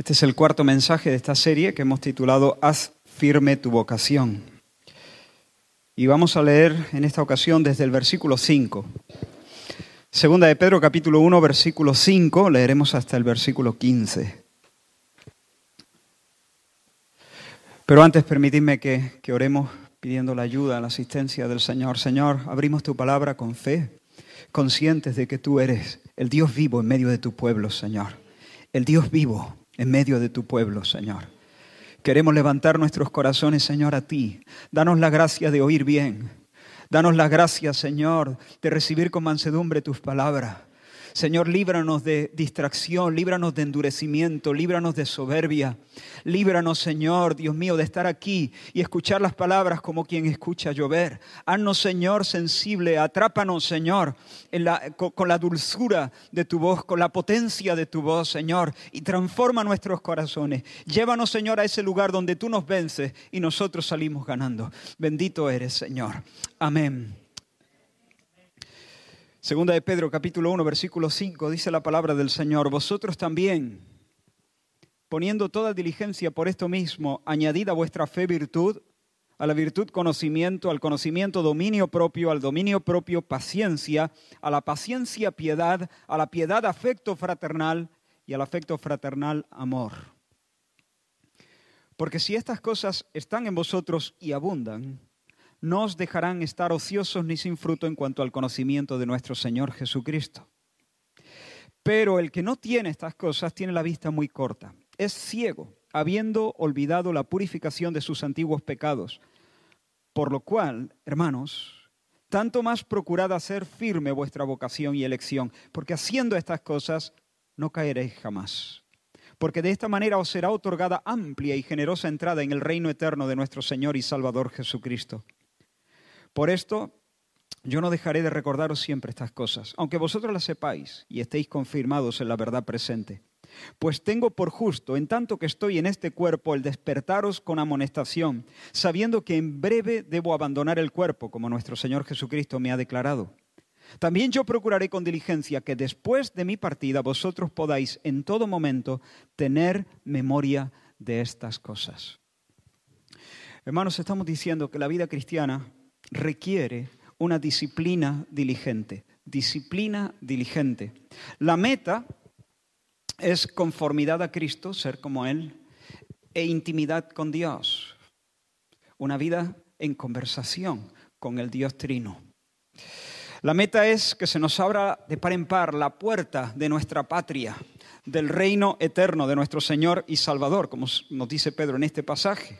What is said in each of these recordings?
Este es el cuarto mensaje de esta serie que hemos titulado Haz firme tu vocación. Y vamos a leer en esta ocasión desde el versículo 5. Segunda de Pedro capítulo 1, versículo 5, leeremos hasta el versículo 15. Pero antes permitidme que, que oremos pidiendo la ayuda, la asistencia del Señor. Señor, abrimos tu palabra con fe, conscientes de que tú eres el Dios vivo en medio de tu pueblo, Señor. El Dios vivo en medio de tu pueblo, Señor. Queremos levantar nuestros corazones, Señor, a ti. Danos la gracia de oír bien. Danos la gracia, Señor, de recibir con mansedumbre tus palabras. Señor, líbranos de distracción, líbranos de endurecimiento, líbranos de soberbia. Líbranos, Señor, Dios mío, de estar aquí y escuchar las palabras como quien escucha llover. Haznos, Señor, sensible. Atrápanos, Señor, con, con la dulzura de tu voz, con la potencia de tu voz, Señor, y transforma nuestros corazones. Llévanos, Señor, a ese lugar donde tú nos vences y nosotros salimos ganando. Bendito eres, Señor. Amén. Segunda de Pedro capítulo 1 versículo 5 dice la palabra del Señor, vosotros también, poniendo toda diligencia por esto mismo, añadid a vuestra fe virtud, a la virtud conocimiento, al conocimiento dominio propio, al dominio propio paciencia, a la paciencia piedad, a la piedad afecto fraternal y al afecto fraternal amor. Porque si estas cosas están en vosotros y abundan, no os dejarán estar ociosos ni sin fruto en cuanto al conocimiento de nuestro Señor Jesucristo. Pero el que no tiene estas cosas tiene la vista muy corta, es ciego, habiendo olvidado la purificación de sus antiguos pecados. Por lo cual, hermanos, tanto más procurad hacer firme vuestra vocación y elección, porque haciendo estas cosas no caeréis jamás. Porque de esta manera os será otorgada amplia y generosa entrada en el reino eterno de nuestro Señor y Salvador Jesucristo. Por esto, yo no dejaré de recordaros siempre estas cosas, aunque vosotros las sepáis y estéis confirmados en la verdad presente. Pues tengo por justo, en tanto que estoy en este cuerpo, el despertaros con amonestación, sabiendo que en breve debo abandonar el cuerpo, como nuestro Señor Jesucristo me ha declarado. También yo procuraré con diligencia que después de mi partida vosotros podáis en todo momento tener memoria de estas cosas. Hermanos, estamos diciendo que la vida cristiana requiere una disciplina diligente. Disciplina diligente. La meta es conformidad a Cristo, ser como Él, e intimidad con Dios. Una vida en conversación con el Dios Trino. La meta es que se nos abra de par en par la puerta de nuestra patria, del reino eterno de nuestro Señor y Salvador, como nos dice Pedro en este pasaje.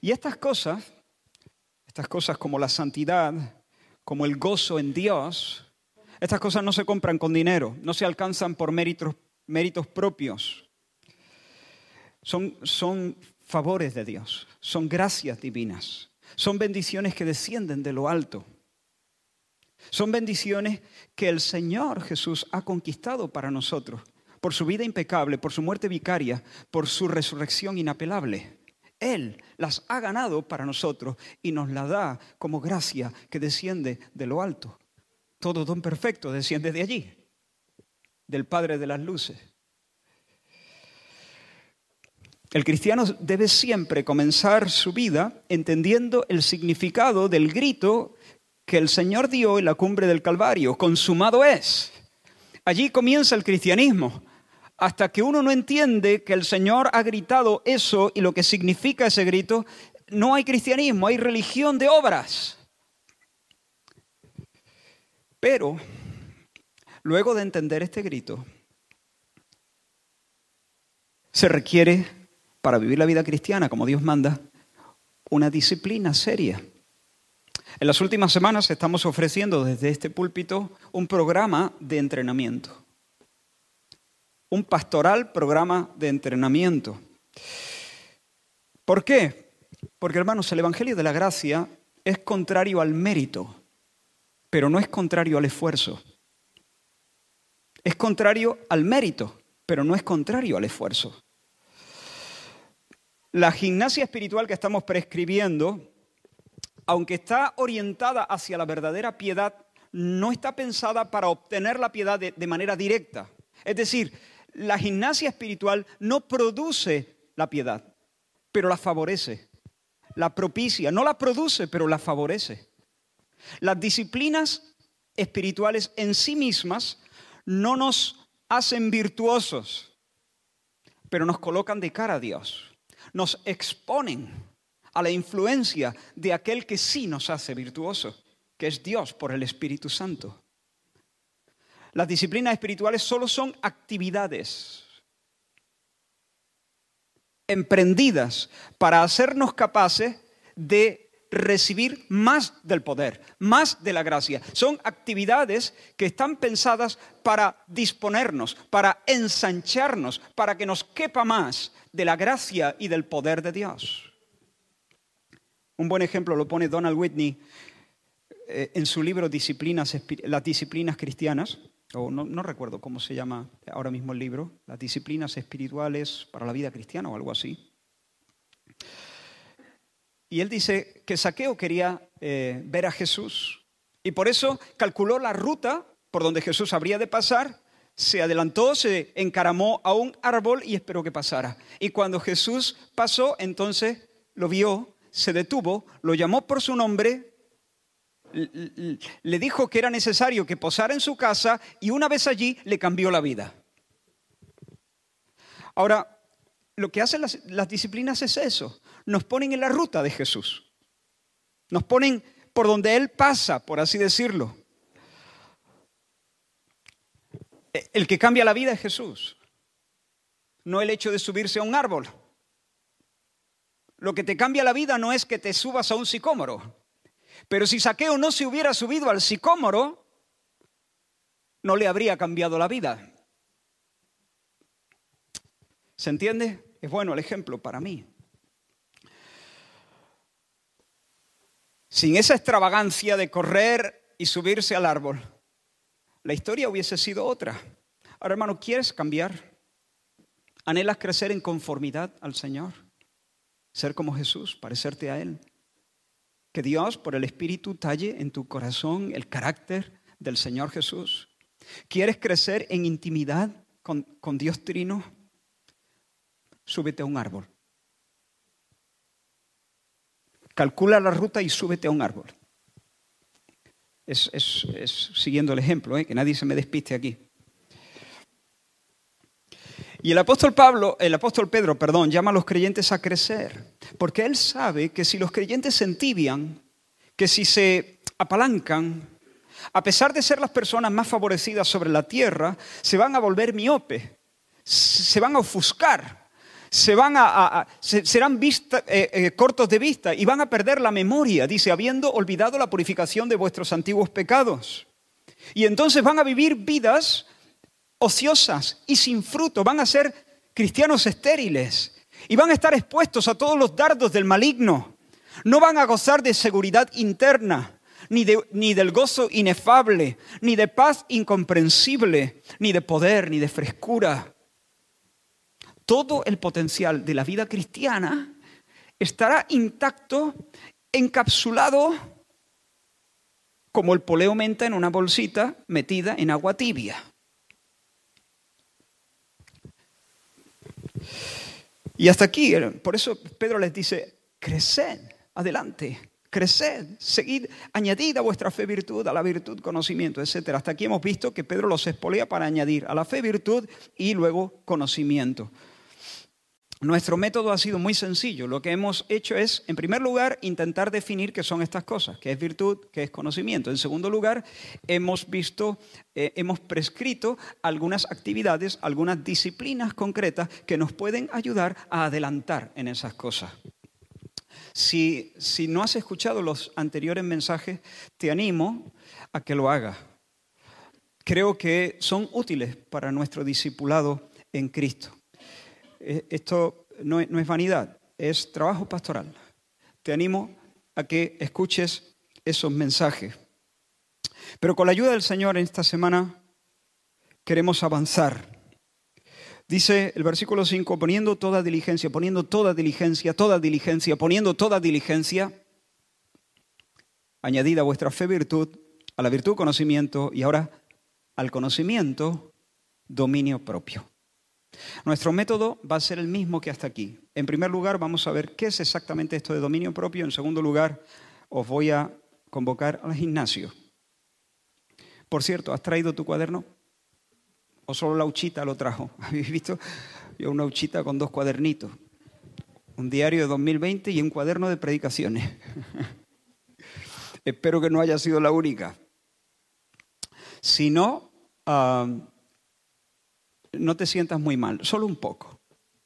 Y estas cosas estas cosas como la santidad, como el gozo en Dios, estas cosas no se compran con dinero, no se alcanzan por méritos, propios. Son favores de Dios, son gracias divinas, son bendiciones que descienden de lo alto. Son bendiciones que el Señor Jesús ha conquistado para nosotros, por su vida impecable, por su muerte vicaria, por su resurrección inapelable. Él las ha ganado para nosotros y nos la da como gracia que desciende de lo alto. Todo don perfecto desciende de allí, del Padre de las Luces. El cristiano debe siempre comenzar su vida entendiendo el significado del grito que el Señor dio en la cumbre del Calvario, consumado es. Allí comienza el cristianismo hasta que uno no entiende que el Señor ha gritado eso y lo que significa ese grito, no hay cristianismo, hay religión de obras. Pero, luego de entender este grito, se requiere, para vivir la vida cristiana como Dios manda, una disciplina seria. En las últimas semanas estamos ofreciendo desde este púlpito un programa de entrenamiento un pastoral programa de entrenamiento. ¿Por qué? Porque hermanos, el Evangelio de la Gracia es contrario al mérito, pero no es contrario al esfuerzo. Es contrario al mérito, pero no es contrario al esfuerzo. La gimnasia espiritual que estamos prescribiendo, aunque está orientada hacia la verdadera piedad, no está pensada para obtener la piedad de, manera directa. Es decir, La gimnasia espiritual no produce la piedad, pero la favorece. La propicia, no la produce, pero la favorece. Las disciplinas espirituales en sí mismas no nos hacen virtuosos, pero nos colocan de cara a Dios. Nos exponen a la influencia de aquel que sí nos hace virtuosos, que es Dios por el Espíritu Santo. Las disciplinas espirituales solo son actividades emprendidas para hacernos capaces de recibir más del poder, más de la gracia. Son actividades que están pensadas para disponernos, para ensancharnos, para que nos quepa más de la gracia y del poder de Dios. Un buen ejemplo lo pone Donald Whitney eh, en su libro Disciplinas, Las disciplinas cristianas, o no, recuerdo cómo se llama ahora mismo el libro, Las disciplinas espirituales para la vida cristiana o algo así. Y él dice que Saqueo quería eh, ver a Jesús y por eso calculó la ruta por donde Jesús habría de pasar, se adelantó, se encaramó a un árbol y esperó que pasara. Y cuando Jesús pasó, entonces lo vio, se detuvo, lo llamó por su nombre, le dijo que era necesario que posara en su casa y una vez allí le cambió la vida. Ahora, lo que hacen las, disciplinas es eso, nos ponen en la ruta de Jesús. Nos ponen por donde Él pasa, por así decirlo. El que cambia la vida es Jesús, no el hecho de subirse a un árbol. Lo que te cambia la vida no es que te subas a un sicómoro, pero si Saqueo no se hubiera subido al sicómoro, no le habría cambiado la vida. ¿Se entiende? Es bueno el ejemplo para mí. Sin esa extravagancia de correr y subirse al árbol, la historia hubiese sido otra. Ahora, hermano, ¿quieres cambiar? ¿Anhelas crecer en conformidad al Señor? Ser como Jesús, parecerte a Él. Que Dios, por el Espíritu, talle en tu corazón el carácter del Señor Jesús. ¿Quieres crecer en intimidad con, Dios Trino? Súbete a un árbol. calcula la ruta y súbete a un árbol. Es, siguiendo el ejemplo, ¿eh? que nadie se me despiste aquí. Y el apóstol Pablo, el apóstol Pedro, perdón, llama a los creyentes a crecer, porque él sabe que si los creyentes se entibian, que si se apalancan, a pesar de ser las personas más favorecidas sobre la tierra, se van a volver miope, se van a ofuscar, se van a, serán vista, eh, eh, cortos de vista y van a perder la memoria, dice, habiendo olvidado la purificación de vuestros antiguos pecados. Y entonces van a vivir vidas ociosas y sin fruto, van a ser cristianos estériles y van a estar expuestos a todos los dardos del maligno. No van a gozar de seguridad interna, ni, de, ni del gozo inefable, ni de paz incomprensible, ni de poder, ni de frescura todo el potencial de la vida cristiana estará intacto, encapsulado como el poleo menta en una bolsita metida en agua tibia. Y hasta aquí, por eso Pedro les dice, creced, adelante, creced, seguid, añadid a vuestra fe virtud, a la virtud conocimiento, etc. Hasta aquí hemos visto que Pedro los espolea para añadir a la fe virtud y luego conocimiento. Nuestro método ha sido muy sencillo. Lo que hemos hecho es, en primer lugar, intentar definir qué son estas cosas, qué es virtud, qué es conocimiento. En segundo lugar, hemos visto, eh, hemos prescrito algunas actividades, algunas disciplinas concretas que nos pueden ayudar a adelantar en esas cosas. Si, si no has escuchado los anteriores mensajes, te animo a que lo hagas. Creo que son útiles para nuestro discipulado en Cristo. Eh, esto no es, vanidad, es trabajo pastoral. Te animo a que escuches esos mensajes. Pero con la ayuda del Señor en esta semana queremos avanzar. Dice el versículo 5, poniendo toda diligencia, poniendo toda diligencia, toda diligencia, poniendo toda diligencia, añadida a vuestra fe virtud, a la virtud conocimiento y ahora al conocimiento dominio propio. Nuestro método va a ser el mismo que hasta aquí. En primer lugar, vamos a ver qué es exactamente esto de dominio propio. En segundo lugar, os voy a convocar al gimnasio. Por cierto, ¿has traído tu cuaderno? ¿O solo la uchita lo trajo? ¿Habéis visto? Yo una uchita con dos cuadernitos. Un diario de 2020 y un cuaderno de predicaciones. Espero que no haya sido la única. Si no, no te sientas muy mal, solo un poco.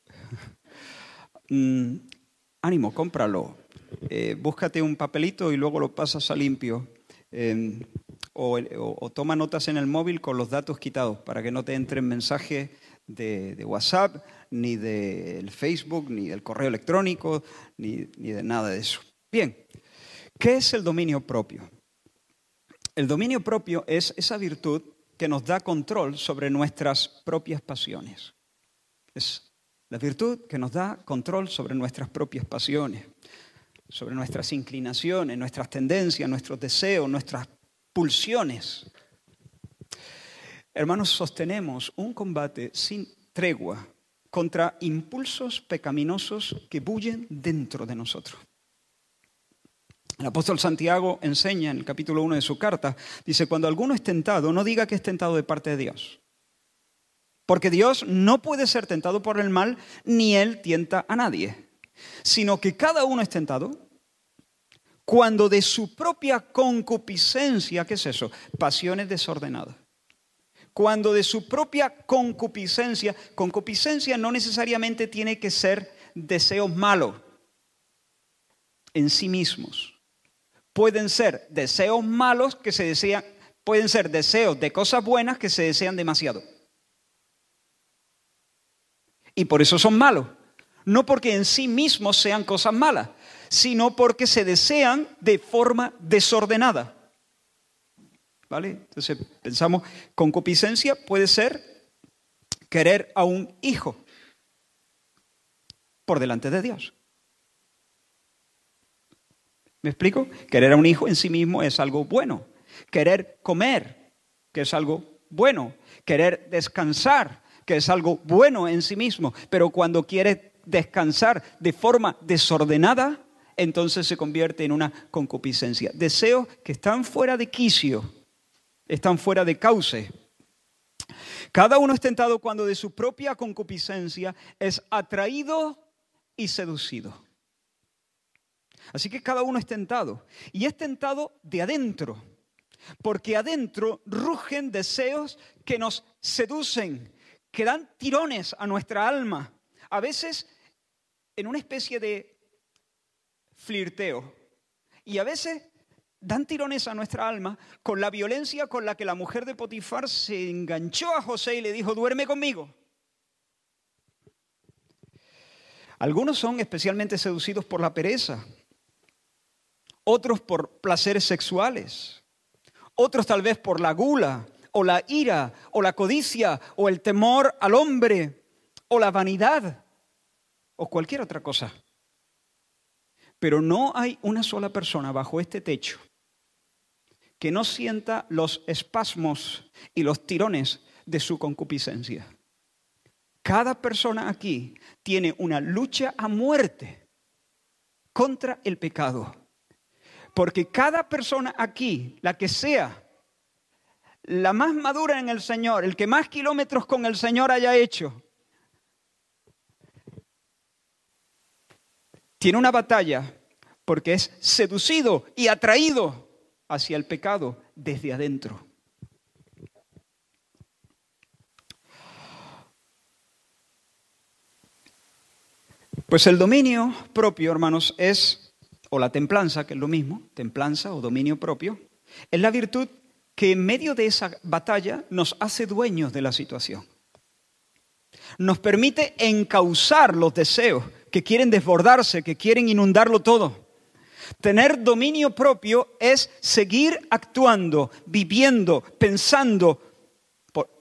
Mm, ánimo, cómpralo. Eh, búscate un papelito y luego lo pasas a limpio. Em, o, toma notas en el móvil con los datos quitados para que no te entren mensajes de, de, WhatsApp, ni del Facebook, ni del correo electrónico, ni, ni de nada de eso. Bien, ¿qué es el dominio propio? El dominio propio es esa virtud que nos da control sobre nuestras propias pasiones. Es la virtud que nos da control sobre nuestras propias pasiones, sobre nuestras inclinaciones, nuestras tendencias, nuestros deseos, nuestras pulsiones. Hermanos, sostenemos un combate sin tregua contra impulsos pecaminosos que bullen dentro de nosotros. El apóstol Santiago enseña en el capítulo 1 de su carta, dice, cuando alguno es tentado, no diga que es tentado de parte de Dios. Porque Dios no puede ser tentado por el mal, ni Él tienta a nadie, sino que cada uno es tentado cuando de su propia concupiscencia, ¿qué es eso? Pasiones desordenadas. Cuando de su propia concupiscencia, concupiscencia no necesariamente tiene que ser deseos malos en sí mismos. Pueden ser deseos malos que se desean, pueden ser deseos de cosas buenas que se desean demasiado. Y por eso son malos. No porque en sí mismos sean cosas malas, sino porque se desean de forma desordenada. ¿Vale? Entonces pensamos, concupiscencia puede ser querer a un hijo por delante de Dios. ¿Me explico? Querer a un hijo en sí mismo es algo bueno. Querer comer, que es algo bueno. Querer descansar, que es algo bueno en sí mismo. Pero cuando quiere descansar de forma desordenada, entonces se convierte en una concupiscencia. Deseos que están fuera de quicio, están fuera de cauce. Cada uno es tentado cuando de su propia concupiscencia es atraído y seducido. Así que cada uno es tentado. Y es tentado de adentro, porque adentro rugen deseos que nos seducen, que dan tirones a nuestra alma. A veces en una especie de flirteo. Y a veces dan tirones a nuestra alma con la violencia con la que la mujer de Potifar se enganchó a José y le dijo, duerme conmigo. Algunos son especialmente seducidos por la pereza, otros por placeres sexuales, otros tal vez por la gula o la ira o la codicia o el temor al hombre o la vanidad o cualquier otra cosa. Pero no hay una sola persona bajo este techo que no sienta los espasmos y los tirones de su concupiscencia. Cada persona aquí tiene una lucha a muerte contra el pecado. Porque cada persona aquí, la que sea la más madura en el Señor, el que más kilómetros con el Señor haya hecho, tiene una batalla porque es seducido y atraído hacia el pecado desde adentro. Pues el dominio propio, hermanos, es, o la templanza, que es lo mismo, templanza o dominio propio, es la virtud que en medio de esa batalla nos hace dueños de la situación. Nos permite encauzar los deseos que quieren desbordarse, que quieren inundarlo todo. Tener dominio propio es seguir actuando, viviendo, pensando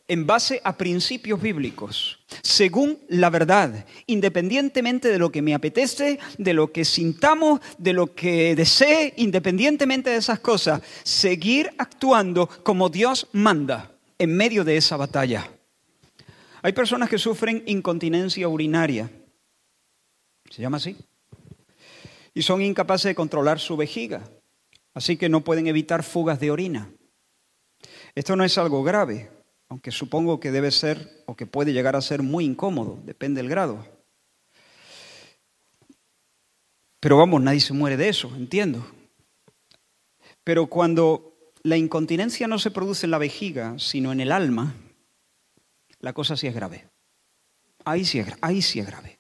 en base a principios bíblicos, según la verdad, independientemente de lo que me apetece, de lo que sintamos, de lo que desee, independientemente de esas cosas, seguir actuando como Dios manda en medio de esa batalla. Hay personas que sufren incontinencia urinaria. ¿Se llama así? Y son incapaces de controlar su vejiga. Así que no pueden evitar fugas de orina. Esto no es algo grave, aunque supongo que debe ser o que puede llegar a ser muy incómodo, depende del grado. Pero vamos, nadie se muere de eso, entiendo. Pero cuando la incontinencia no se produce en la vejiga, sino en el alma, la cosa sí es grave. Ahí sí es, ahí sí es grave.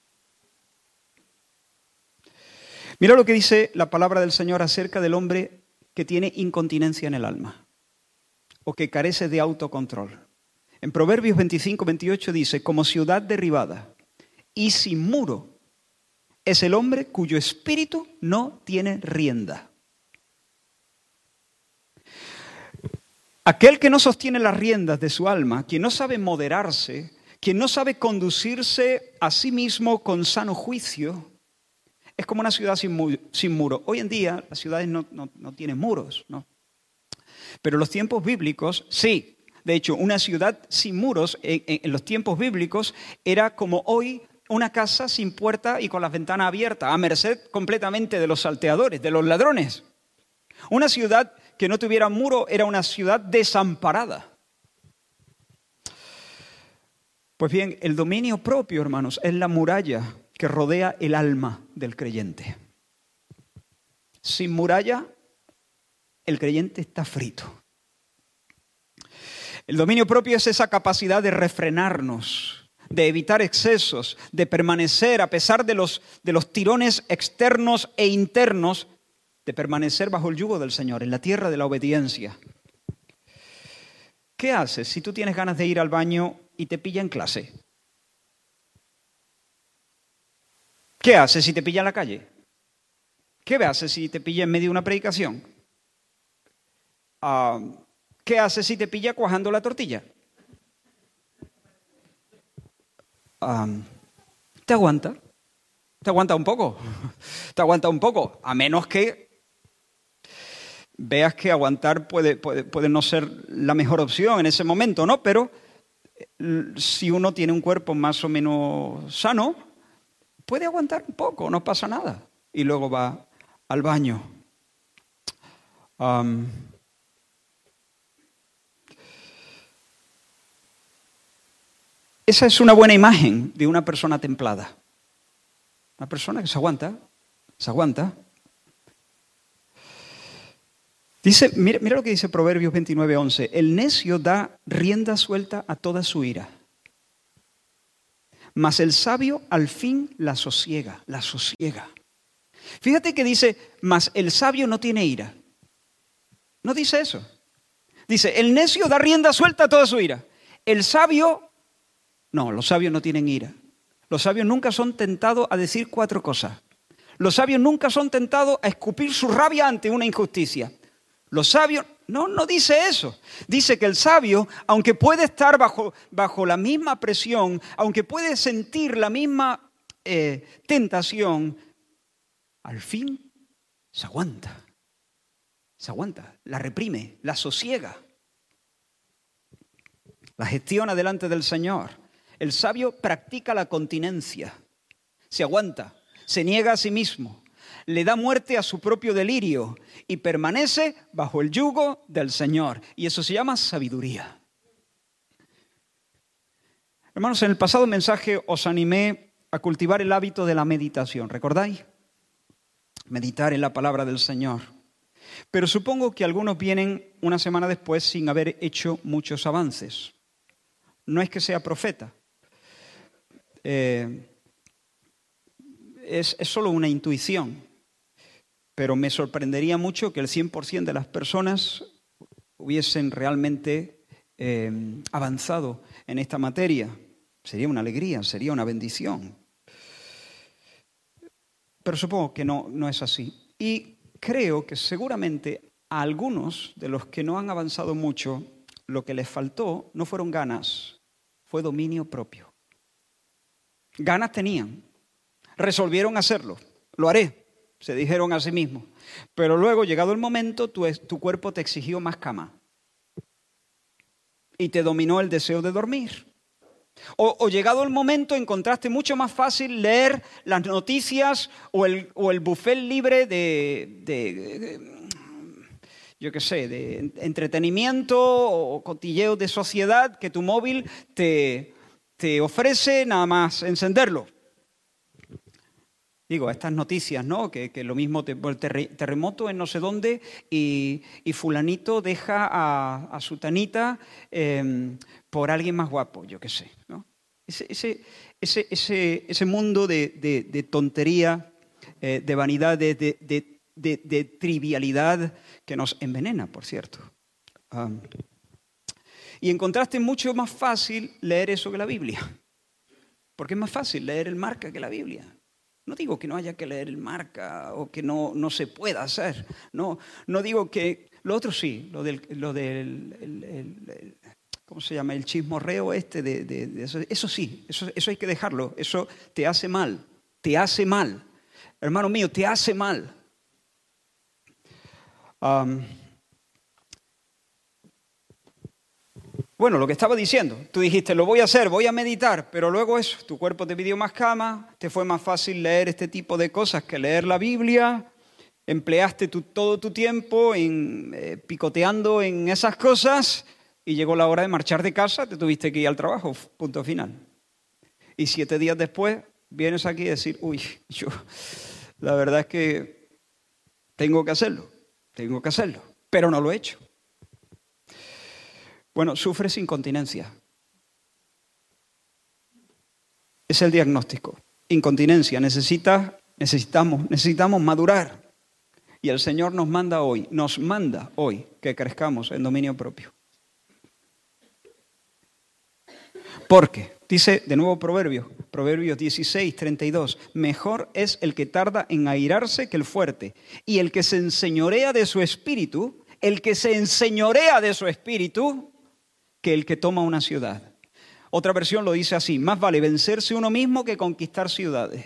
Mira lo que dice la palabra del Señor acerca del hombre que tiene incontinencia en el alma o que carece de autocontrol. En Proverbios 25, 28 dice, como ciudad derribada y sin muro es el hombre cuyo espíritu no tiene rienda. Aquel que no sostiene las riendas de su alma, quien no sabe moderarse, quien no sabe conducirse a sí mismo con sano juicio, es como una ciudad sin, muro. Hoy en día las ciudades no, no tienen muros, ¿no? Pero los tiempos bíblicos, sí. De hecho, una ciudad sin muros en, los tiempos bíblicos era como hoy una casa sin puerta y con las ventanas abiertas, a merced completamente de los salteadores, de los ladrones. Una ciudad que no tuviera muro era una ciudad desamparada. Pues bien, el dominio propio, hermanos, es la muralla que rodea el alma del creyente. Sin muralla el creyente está frito. El dominio propio es esa capacidad de refrenarnos, de evitar excesos, de permanecer a pesar de los, de los tirones externos e internos, de permanecer bajo el yugo del Señor, en la tierra de la obediencia. ¿Qué haces si tú tienes ganas de ir al baño y te pilla en clase? ¿Qué haces si te pilla en la calle? ¿Qué haces si te pilla en medio de una predicación? Ah, ¿qué haces si te pilla cuajando la tortilla? Te aguanta. Te aguanta un poco. Te aguanta un poco. A menos que veas que aguantar puede, no ser la mejor opción en ese momento, ¿no? Pero eh, si uno tiene un cuerpo más o menos sano, puede aguantar un poco, no pasa nada. Y luego va al baño. Esa es una buena imagen de una persona templada. Una persona que se aguanta, se aguanta. Dice, mira, mira lo que dice Proverbios 29, 11. El necio da rienda suelta a toda su ira. Mas el sabio al fin la sosiega, la sosiega. Fíjate que dice, mas el sabio no tiene ira. No dice eso. Dice, el necio da rienda suelta a toda su ira. El sabio no, los sabios no tienen ira. Los sabios nunca son tentados a decir cuatro cosas. Los sabios nunca son tentados a escupir su rabia ante una injusticia. Los sabios, no, no dice eso. Dice que el sabio, aunque puede estar bajo, bajo la misma presión, aunque puede sentir la misma eh, tentación, al fin se aguanta. Se aguanta, la reprime, la sosiega, la gestiona delante del Señor. El sabio practica la continencia, se aguanta, se niega a sí mismo, le da muerte a su propio delirio y permanece bajo el yugo del Señor. Y eso se llama sabiduría. Hermanos, en el pasado mensaje os animé a cultivar el hábito de la meditación, ¿recordáis? Meditar en la palabra del Señor. Pero supongo que algunos vienen una semana después sin haber hecho muchos avances. No es que sea profeta, eh, es, solo una intuición, pero me sorprendería mucho que el 100% de las personas hubiesen realmente eh, avanzado en esta materia. Sería una alegría, sería una bendición. Pero supongo que no, no es así. Y creo que seguramente a algunos de los que no han avanzado mucho, lo que les faltó no fueron ganas, fue dominio propio. Ganas tenían. Resolvieron hacerlo. Lo haré, se dijeron a sí mismos. Pero luego, llegado el momento, tu, cuerpo te exigió más cama. Y te dominó el deseo de dormir. O, llegado el momento encontraste mucho más fácil leer las noticias o el, o buffet libre de, yo qué sé, de entretenimiento o cotilleo de sociedad que tu móvil te, te ofrece nada más encenderlo. Digo, estas noticias, ¿no? Que, lo mismo, terremoto en no sé dónde y, fulanito deja a, su tanita em, por alguien más guapo, yo qué sé, ¿no? Ese, ese, mundo de, tontería, eh, de vanidad, de, trivialidad que nos envenena, por cierto. Y encontraste mucho más fácil leer eso que la Biblia, porque es más fácil leer el marca que la Biblia. No digo que no haya que leer el marca o que no, no se pueda hacer. No, no digo que... Lo otro sí, lo del... Lo del ¿Cómo se llama? El chismorreo este de, eso, eso, sí, eso, eso hay que dejarlo. Eso te hace mal, te hace mal. Hermano mío, te hace mal. Bueno, lo que estaba diciendo, tú dijiste, lo voy a hacer, voy a meditar, pero luego eso, tu cuerpo te pidió más cama, te fue más fácil leer este tipo de cosas que leer la Biblia, empleaste todo tu tiempo en, eh, picoteando en esas cosas y llegó la hora de marchar de casa, te tuviste que ir al trabajo, punto final. Y siete días después vienes aquí a decir, uy, yo, la verdad es que tengo que hacerlo, tengo que hacerlo, pero no lo he hecho. Bueno, sufres incontinencia. Es el diagnóstico. Incontinencia. necesitamos, necesitamos madurar. Y el Señor nos manda hoy, nos manda hoy que crezcamos en dominio propio. Porque, dice de nuevo Proverbios, Proverbios 16, 32, mejor es el que tarda en airarse que el fuerte, y el que se enseñorea de su espíritu, el que se enseñorea de su espíritu, que el que toma una ciudad. Otra versión lo dice así, más vale vencerse uno mismo que conquistar ciudades.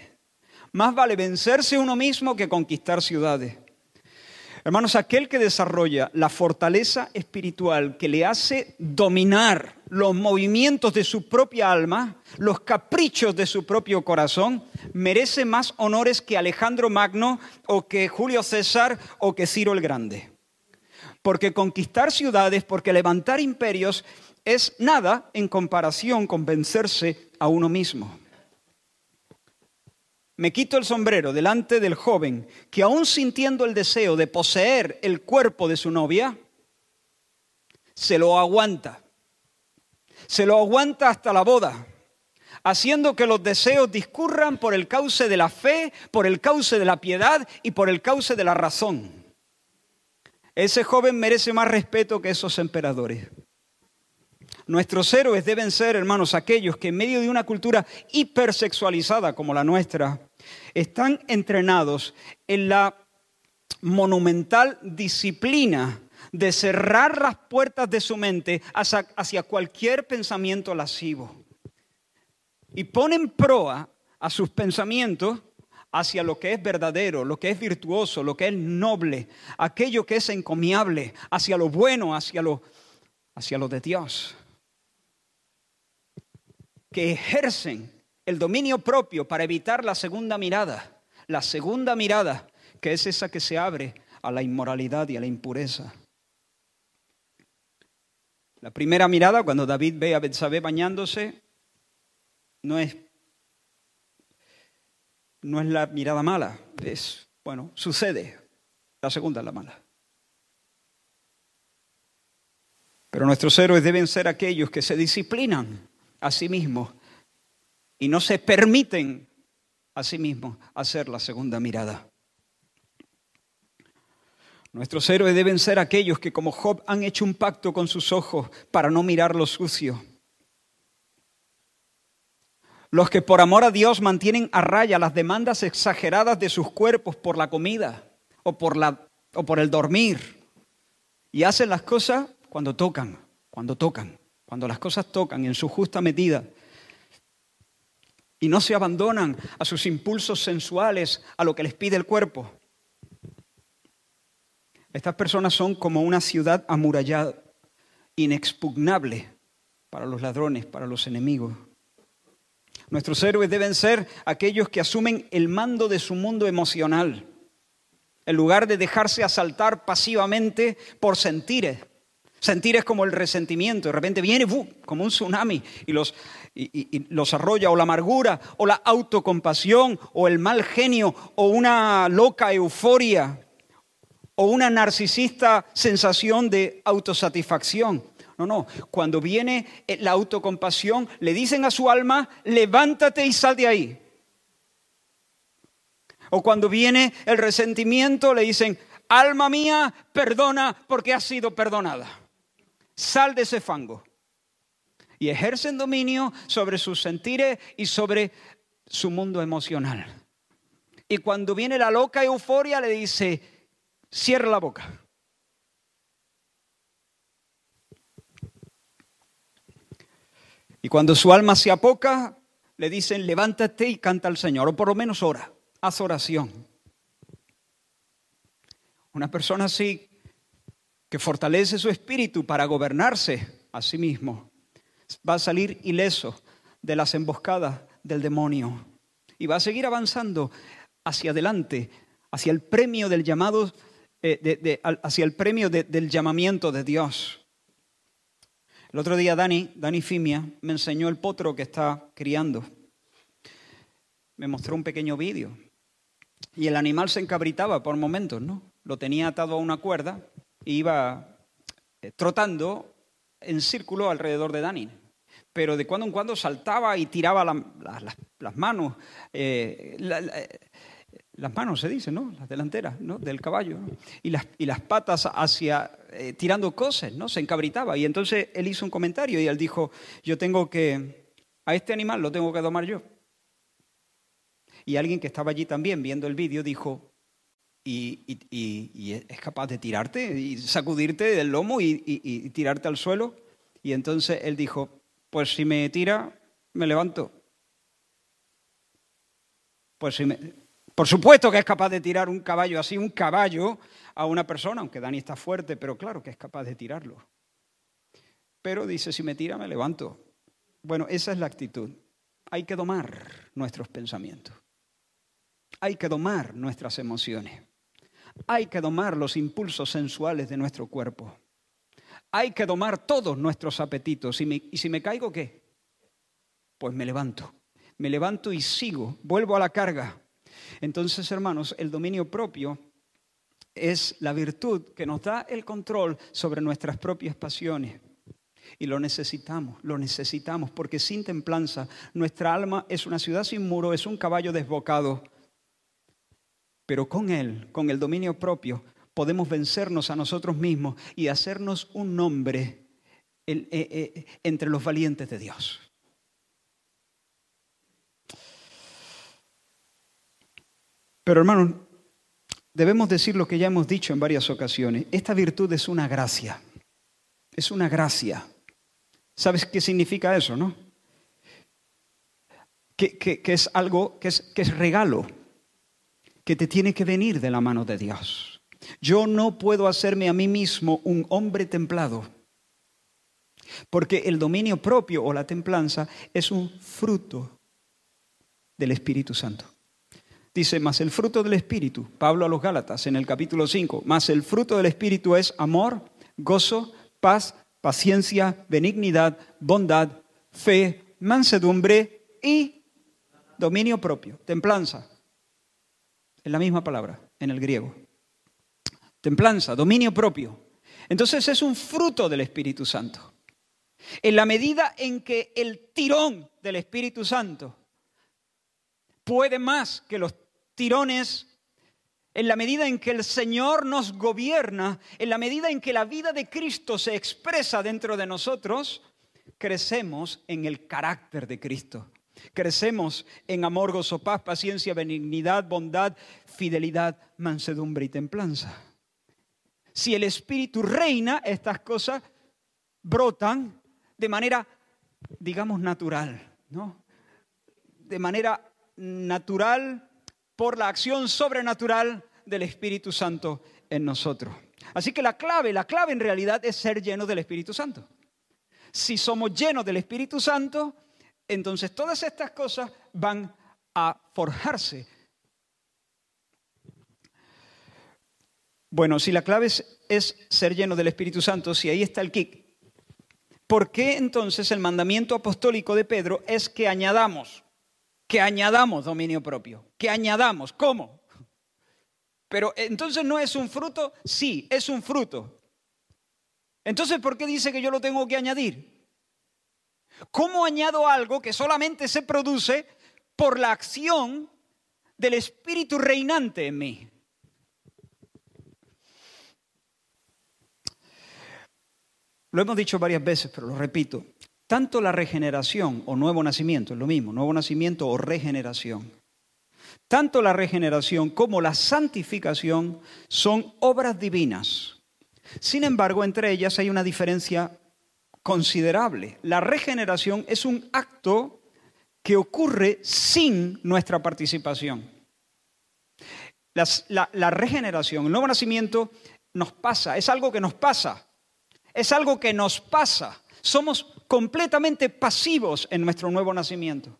Más vale vencerse uno mismo que conquistar ciudades. Hermanos, aquel que desarrolla la fortaleza espiritual que le hace dominar los movimientos de su propia alma, los caprichos de su propio corazón, merece más honores que Alejandro Magno o que Julio César o que Ciro el Grande. Porque conquistar ciudades, porque levantar imperios es nada en comparación con vencerse a uno mismo. Me quito el sombrero delante del joven que aún sintiendo el deseo de poseer el cuerpo de su novia, se lo aguanta. Se lo aguanta hasta la boda, haciendo que los deseos discurran por el cauce de la fe, por el cauce de la piedad y por el cauce de la razón. Ese joven merece más respeto que esos emperadores. Nuestros héroes deben ser, hermanos, aquellos que en medio de una cultura hipersexualizada como la nuestra, están entrenados en la monumental disciplina de cerrar las puertas de su mente hacia, cualquier pensamiento lascivo. Y ponen proa a sus pensamientos hacia lo que es verdadero, lo que es virtuoso, lo que es noble, aquello que es encomiable, hacia lo bueno, hacia lo, hacia de Dios que ejercen el dominio propio para evitar la segunda mirada. La segunda mirada, que es esa que se abre a la inmoralidad y a la impureza. La primera mirada, cuando David ve a Betsabé bañándose, no es, no es la mirada mala, es, bueno, sucede. La segunda es la mala. Pero nuestros héroes deben ser aquellos que se disciplinan a sí mismos y no se permiten a sí mismos hacer la segunda mirada. Nuestros héroes deben ser aquellos que como Job han hecho un pacto con sus ojos para no mirar lo sucio. Los que por amor a Dios mantienen a raya las demandas exageradas de sus cuerpos por la comida o por, la, o por el dormir. Y hacen las cosas cuando tocan, cuando tocan cuando las cosas tocan en su justa medida y no se abandonan a sus impulsos sensuales, a lo que les pide el cuerpo. Estas personas son como una ciudad amurallada, inexpugnable para los ladrones, para los enemigos. Nuestros héroes deben ser aquellos que asumen el mando de su mundo emocional, en lugar de dejarse asaltar pasivamente por sentires. Sentires como el resentimiento, de repente viene como un tsunami y los, y los arrolla, o la amargura, o la autocompasión, o el mal genio, o una loca euforia, o una narcisista sensación de autosatisfacción. No, no. Cuando viene eh, la autocompasión, le dicen a su alma, levántate y sal de ahí. O cuando viene el resentimiento, le dicen, alma mía, perdona porque has sido perdonada. Sal de ese fango. Y ejercen dominio sobre sus sentires y sobre su mundo emocional. Y cuando viene la loca euforia, le dice, cierra la boca. Y cuando su alma se apoca, le dicen, levántate y canta al Señor, o por lo menos ora, haz oración. Una persona así, que fortalece su espíritu para gobernarse a sí mismo, va a salir ileso de las emboscadas del demonio y va a seguir avanzando hacia adelante, hacia el premio del llamado, eh, hacia el premio del llamamiento de Dios. El otro día Dani, Dani Fimia, me enseñó el potro que está criando. Me mostró un pequeño vídeo. Y el animal se encabritaba por momentos, ¿no? Lo tenía atado a una cuerda e iba eh, trotando en círculo alrededor de Dani. Pero de cuando en cuando saltaba y tiraba las manos. Eh, las manos se dice, ¿no? Las delanteras, ¿no? Del caballo. Y, las, y las patas hacia, eh, tirando cosas, ¿no? Se encabritaba. Y entonces él hizo un comentario y él dijo, yo tengo que, a este animal lo tengo que domar yo. Y alguien que estaba allí también viendo el vídeo dijo, y, y, es capaz de tirarte y sacudirte del lomo y tirarte al suelo. Y entonces él dijo, pues si me tira, me levanto. Pues si me, por supuesto que es capaz de tirar un caballo así, un caballo, a una persona, aunque Dani está fuerte, pero claro que es capaz de tirarlo. Pero dice, si me tira, me levanto. Bueno, esa es la actitud. Hay que domar nuestros pensamientos. Hay que domar nuestras emociones. Hay que domar los impulsos sensuales de nuestro cuerpo. Hay que domar todos nuestros apetitos. ¿Y, y si me caigo qué? Pues me levanto. Me levanto y sigo. Vuelvo a la carga entonces, hermanos, el dominio propio es la virtud que nos da el control sobre nuestras propias pasiones. Y lo necesitamos, lo necesitamos, porque sin templanza nuestra alma es una ciudad sin muro, es un caballo desbocado. Pero con él, con el dominio propio, podemos vencernos a nosotros mismos y hacernos un nombre eh, eh, entre los valientes de Dios. Pero hermanos, debemos decir lo que ya hemos dicho en varias ocasiones. Esta virtud es una gracia. Es una gracia. ¿Sabes qué significa eso, no? Que, es algo que es, que es regalo, que te tiene que venir de la mano de Dios. Yo no puedo hacerme a mí mismo un hombre templado, porque el dominio propio o la templanza es un fruto del Espíritu Santo. Dice, más el fruto del Espíritu, Pablo a los Gálatas en el capítulo 5, más el fruto del Espíritu es amor, gozo, paz, paciencia, benignidad, bondad, fe, mansedumbre y dominio propio, templanza. Es la misma palabra en el griego. Templanza, dominio propio. Entonces es un fruto del Espíritu Santo. En la medida en que el tirón del Espíritu Santo puede más que los tirones, en la medida en que el Señor nos gobierna, en la medida en que la vida de Cristo se expresa dentro de nosotros, crecemos en el carácter de Cristo. Crecemos en amor, gozo, paz, paciencia, benignidad, bondad, fidelidad, mansedumbre y templanza. Si el Espíritu reina, estas cosas brotan de manera, digamos, natural, ¿no? De manera natural por la acción sobrenatural del Espíritu Santo en nosotros. Así que la clave, la clave en realidad es ser lleno del Espíritu Santo. Si somos llenos del Espíritu Santo, entonces todas estas cosas van a forjarse. Bueno, si la clave es, ser lleno del Espíritu Santo, si ahí está el kick, ¿por qué entonces el mandamiento apostólico de Pedro es que añadamos, que añadamos dominio propio, que añadamos? ¿Cómo? Pero entonces no es un fruto, sí, es un fruto. Entonces, ¿por qué dice que yo lo tengo que añadir? ¿Cómo añado algo que solamente se produce por la acción del Espíritu reinante en mí? Lo hemos dicho varias veces, pero lo repito. Tanto la regeneración o nuevo nacimiento, es lo mismo, nuevo nacimiento o regeneración. Tanto la regeneración como la santificación son obras divinas. Sin embargo, entre ellas hay una diferencia considerable. La regeneración es un acto que ocurre sin nuestra participación. la, la, regeneración, el nuevo nacimiento nos pasa, es algo que nos pasa, es algo que nos pasa. Somos completamente pasivos en nuestro nuevo nacimiento.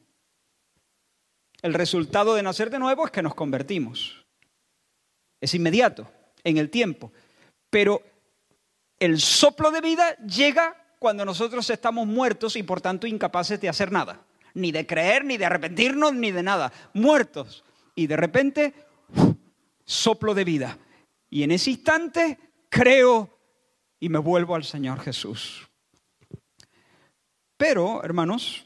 El resultado de nacer de nuevo es que nos convertimos. Es inmediato, en el tiempo. Pero el soplo de vida llega cuando nosotros estamos muertos y por tanto incapaces de hacer nada, ni de creer, ni de arrepentirnos, ni de nada, muertos. Y de repente, soplo de vida. Y en ese instante creo y me vuelvo al Señor Jesús. Pero, hermanos,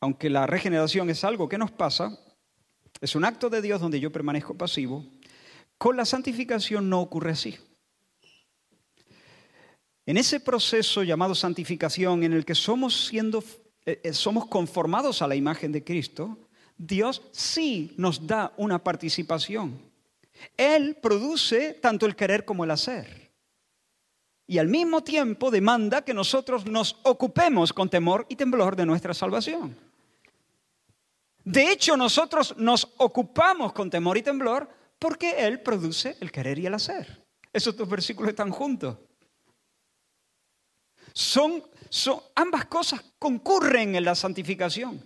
aunque la regeneración es algo que nos pasa, es un acto de Dios donde yo permanezco pasivo, con la santificación no ocurre así. En ese proceso llamado santificación, en el que somos siendo, eh, eh, somos conformados a la imagen de Cristo, Dios sí nos da una participación. Él produce tanto el querer como el hacer. Y al mismo tiempo demanda que nosotros nos ocupemos con temor y temblor de nuestra salvación. De hecho, nosotros nos ocupamos con temor y temblor porque Él produce el querer y el hacer. Esos dos versículos están juntos. Son, ambas cosas concurren en la santificación.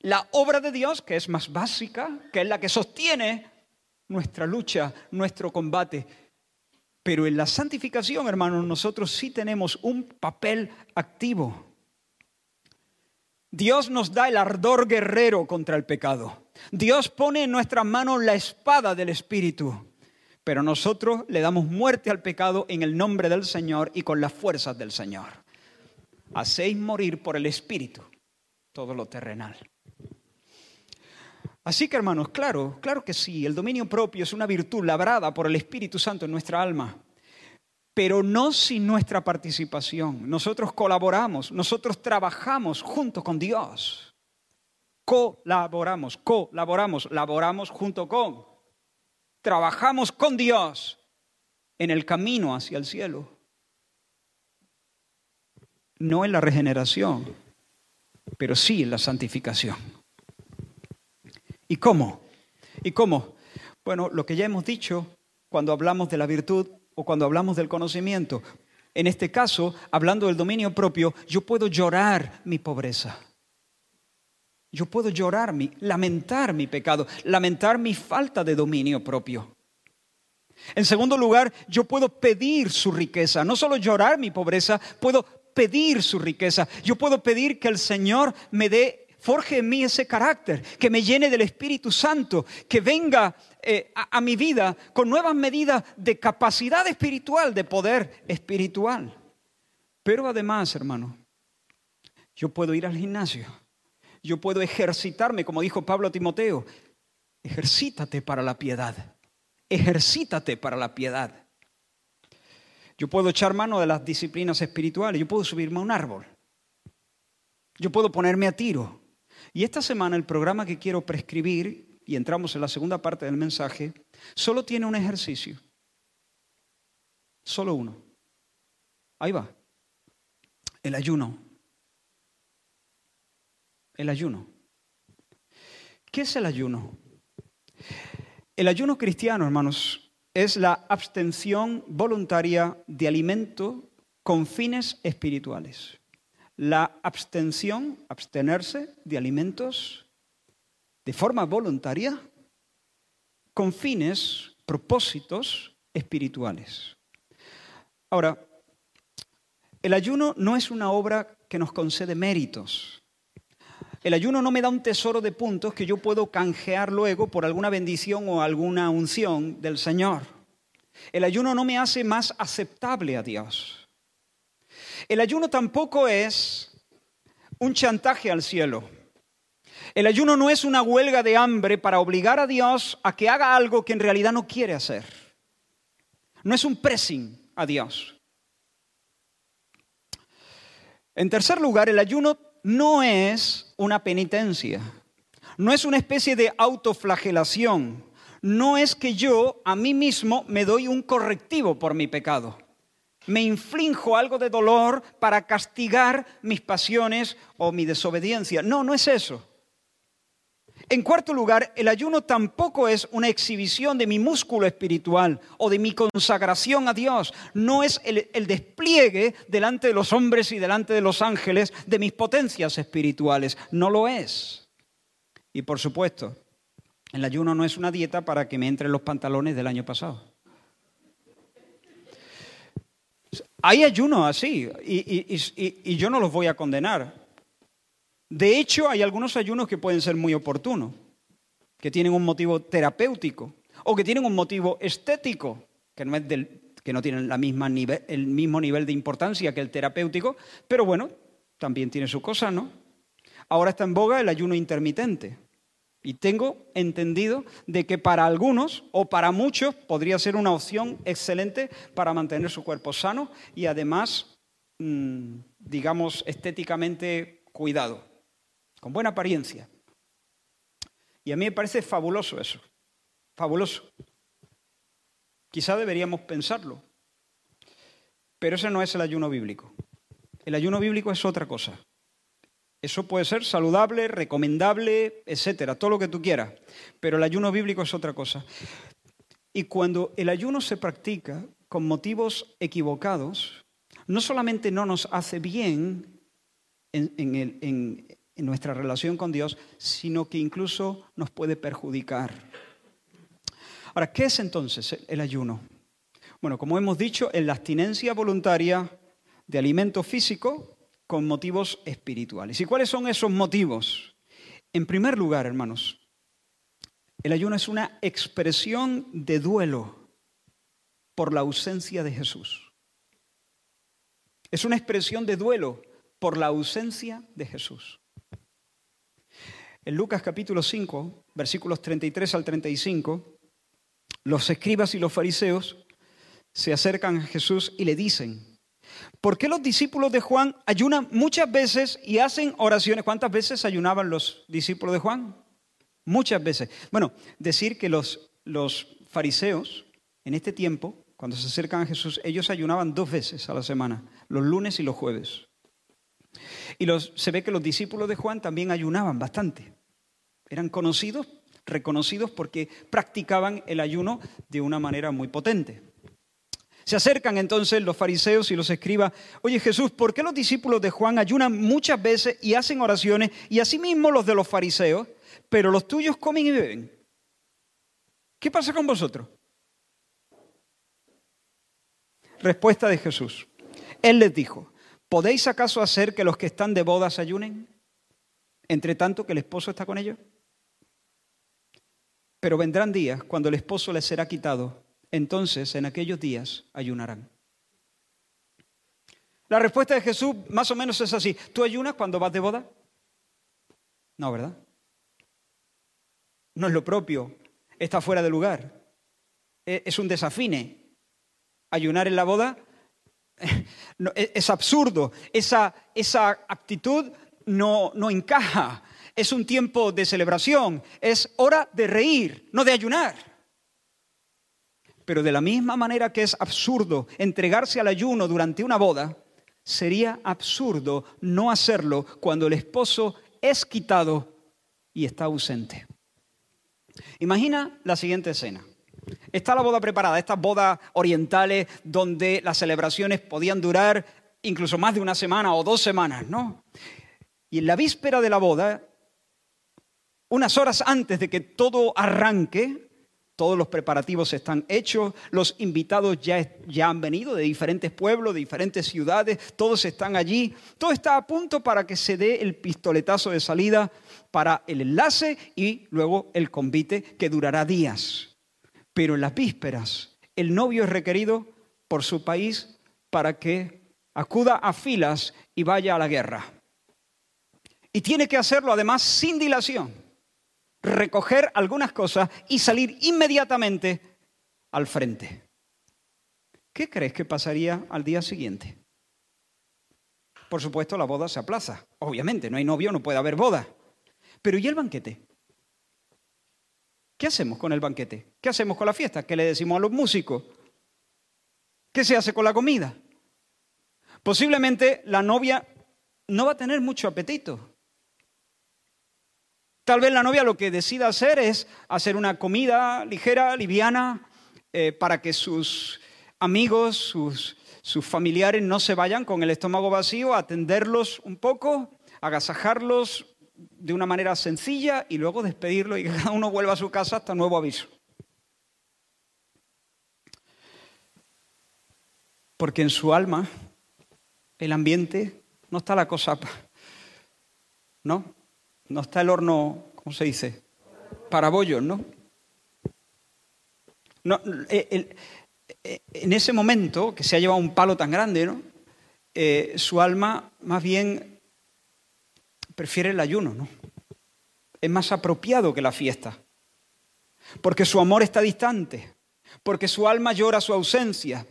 La obra de Dios, que es más básica, que es la que sostiene nuestra lucha, nuestro combate. Pero en la santificación, hermanos, nosotros sí tenemos un papel activo. Dios nos da el ardor guerrero contra el pecado. Dios pone en nuestras manos la espada del Espíritu. Pero nosotros le damos muerte al pecado en el nombre del Señor y con las fuerzas del Señor. Hacéis morir por el Espíritu todo lo terrenal. Así que hermanos, claro, claro que sí, el dominio propio es una virtud labrada por el Espíritu Santo en nuestra alma, pero no sin nuestra participación. Nosotros colaboramos, nosotros trabajamos junto con Dios. Colaboramos, colaboramos, laboramos junto con trabajamos con Dios en el camino hacia el cielo. No en la regeneración, pero sí en la santificación. ¿Y cómo? ¿Y cómo? Bueno, lo que ya hemos dicho cuando hablamos de la virtud o cuando hablamos del conocimiento. En este caso, hablando del dominio propio, yo puedo llorar mi pobreza. Yo puedo llorar, mi, lamentar mi pecado, lamentar mi falta de dominio propio. En segundo lugar, yo puedo pedir su riqueza, no solo llorar mi pobreza, puedo pedir su riqueza. Yo puedo pedir que el Señor me dé, forje en mí ese carácter, que me llene del Espíritu Santo, que venga eh, a mi vida con nuevas medidas de capacidad espiritual, de poder espiritual. Pero además, hermano, yo puedo ir al gimnasio yo puedo ejercitarme, como dijo Pablo a Timoteo, ejercítate para la piedad, ejercítate para la piedad. Yo puedo echar mano de las disciplinas espirituales, yo puedo subirme a un árbol, yo puedo ponerme a tiro. Y esta semana el programa que quiero prescribir, y entramos en la segunda parte del mensaje, solo tiene un ejercicio. Solo uno. Ahí va. El ayuno el ayuno. ¿Qué es el ayuno? El ayuno cristiano, hermanos, es la abstención voluntaria de alimento con fines espirituales. La abstención, abstenerse de alimentos de forma voluntaria con fines, propósitos espirituales. Ahora, el ayuno no es una obra que nos concede méritos. El ayuno no me da un tesoro de puntos que yo puedo canjear luego por alguna bendición o alguna unción del Señor. El ayuno no me hace más aceptable a Dios. El ayuno tampoco es un chantaje al cielo. El ayuno no es una huelga de hambre para obligar a Dios a que haga algo que en realidad no quiere hacer. No es un pressing a Dios. En tercer lugar, el ayuno no es una penitencia, no es una especie de autoflagelación, no es que yo a mí mismo me doy un correctivo por mi pecado me inflijo algo de dolor para castigar mis pasiones o mi desobediencia. No, no es eso. En cuarto lugar, el ayuno tampoco es una exhibición de mi músculo espiritual o de mi consagración a Dios. No es el, despliegue delante de los hombres y delante de los ángeles de mis potencias espirituales. No lo es. Y por supuesto, el ayuno no es una dieta para que me entren los pantalones del año pasado. Hay ayunos así y, yo no los voy a condenar. De hecho, hay algunos ayunos que pueden ser muy oportunos, que tienen un motivo terapéutico o que tienen un motivo estético, que no, es del, que no tienen la misma el mismo nivel de importancia que el terapéutico, pero bueno, también tiene su cosa, ¿no? Ahora está en boga el ayuno intermitente. Y tengo entendido de que para algunos o para muchos podría ser una opción excelente para mantener su cuerpo sano y además, mm, digamos, estéticamente cuidado, con buena apariencia. Y a mí me parece fabuloso eso, fabuloso. Quizá deberíamos pensarlo, pero ese no es el ayuno bíblico. El ayuno bíblico es otra cosa. Eso puede ser saludable, recomendable, etcétera, todo lo que tú quieras. Pero el ayuno bíblico es otra cosa. Y cuando el ayuno se practica con motivos equivocados, no solamente no nos hace bien en, nuestra relación con Dios, sino que incluso nos puede perjudicar. Ahora, ¿qué es entonces el ayuno? Bueno, como hemos dicho, es la abstinencia voluntaria de alimento físico con motivos espirituales. ¿Y cuáles son esos motivos? En primer lugar, hermanos, el ayuno es una expresión de duelo por la ausencia de Jesús. Es una expresión de duelo por la ausencia de Jesús. En Lucas capítulo 5, versículos 33 al 35, los escribas y los fariseos se acercan a Jesús y le dicen, ¿Por qué los discípulos de Juan ayunan muchas veces y hacen oraciones? ¿Cuántas veces ayunaban los discípulos de Juan? Muchas veces. Bueno, decir que los, los fariseos en este tiempo, cuando se acercan a Jesús, ellos ayunaban dos veces a la semana, los lunes y los jueves. Y los, se ve que los discípulos de Juan también ayunaban bastante. Eran conocidos, reconocidos porque practicaban el ayuno de una manera muy potente. Se acercan entonces los fariseos y los escribas, oye Jesús, ¿por qué los discípulos de Juan ayunan muchas veces y hacen oraciones y asimismo los de los fariseos, pero los tuyos comen y beben? ¿Qué pasa con vosotros? Respuesta de Jesús. Él les dijo, ¿podéis acaso hacer que los que están de bodas ayunen? Entre tanto que el esposo está con ellos. Pero vendrán días cuando el esposo les será quitado entonces en aquellos días ayunarán. La respuesta de Jesús más o menos es así. ¿Tú ayunas cuando vas de boda? No, ¿verdad? No es lo propio, está fuera de lugar. E, es un desafine. Ayunar en la boda e, es absurdo. Esa, esa actitud no, no encaja. Es un tiempo de celebración. Es hora de reír, no de ayunar. Pero de la misma manera que es absurdo entregarse al ayuno durante una boda, sería absurdo no hacerlo cuando el esposo es quitado y está ausente. Imagina la siguiente escena. Está la boda preparada, estas bodas orientales donde las celebraciones podían durar incluso más de una semana o dos semanas, ¿no? Y en la víspera de la boda, unas horas antes de que todo arranque, todos los preparativos están hechos, los invitados ya, ya, han venido de diferentes pueblos, de diferentes ciudades, todos están allí, todo está a punto para que se dé el pistoletazo de salida para el enlace y luego el convite que durará días. Pero en las vísperas, el novio es requerido por su país para que acuda a filas y vaya a la guerra. Y tiene que hacerlo además sin dilación, recoger algunas cosas y salir inmediatamente al frente. ¿Qué crees que pasaría al día siguiente? Por supuesto, la boda se aplaza. Obviamente, no hay novio, no puede haber boda. Pero ¿y el banquete? ¿Qué hacemos con el banquete? ¿Qué hacemos con la fiesta? ¿Qué le decimos a los músicos? ¿Qué se hace con la comida? Posiblemente la novia no va a tener mucho apetito. Tal vez la novia lo que decida hacer es hacer una comida ligera, liviana, eh, para que sus amigos, sus, sus familiares no se vayan con el estómago vacío, atenderlos un poco, agasajarlos de una manera sencilla y luego despedirlo y que cada uno vuelva a su casa hasta nuevo aviso. Porque en su alma, el ambiente, no está la cosa, ¿no? No está el horno, ¿cómo se dice? Para bollos, ¿no? no eh, eh, en ese momento, que se ha llevado un palo tan grande, ¿no? Eh, su alma más bien prefiere el ayuno, ¿no? Es más apropiado que la fiesta. Porque su amor está distante, porque su alma llora su ausencia.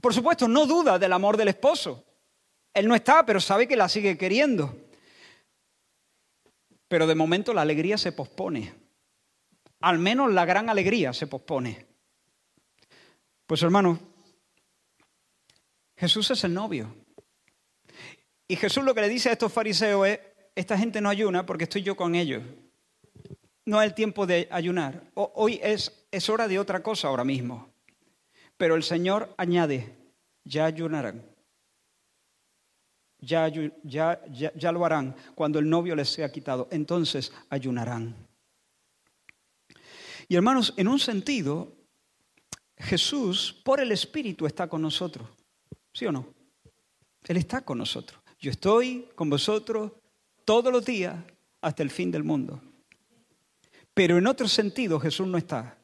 Por supuesto, no duda del amor del esposo. Él no está, pero sabe que la sigue queriendo. Pero de momento la alegría se pospone. Al menos la gran alegría se pospone. Pues hermano, Jesús es el novio. Y Jesús lo que le dice a estos fariseos es, esta gente no ayuna porque estoy yo con ellos. No es el tiempo de ayunar. Hoy es, es hora de otra cosa ahora mismo. Pero el Señor añade, ya ayunarán. Ya, lo harán cuando el novio les sea quitado. Entonces ayunarán. Y hermanos, en un sentido, Jesús por el Espíritu está con nosotros. ¿Sí o no? Él está con nosotros. Yo estoy con vosotros todos los días hasta el fin del mundo. Pero en otro sentido Jesús no está.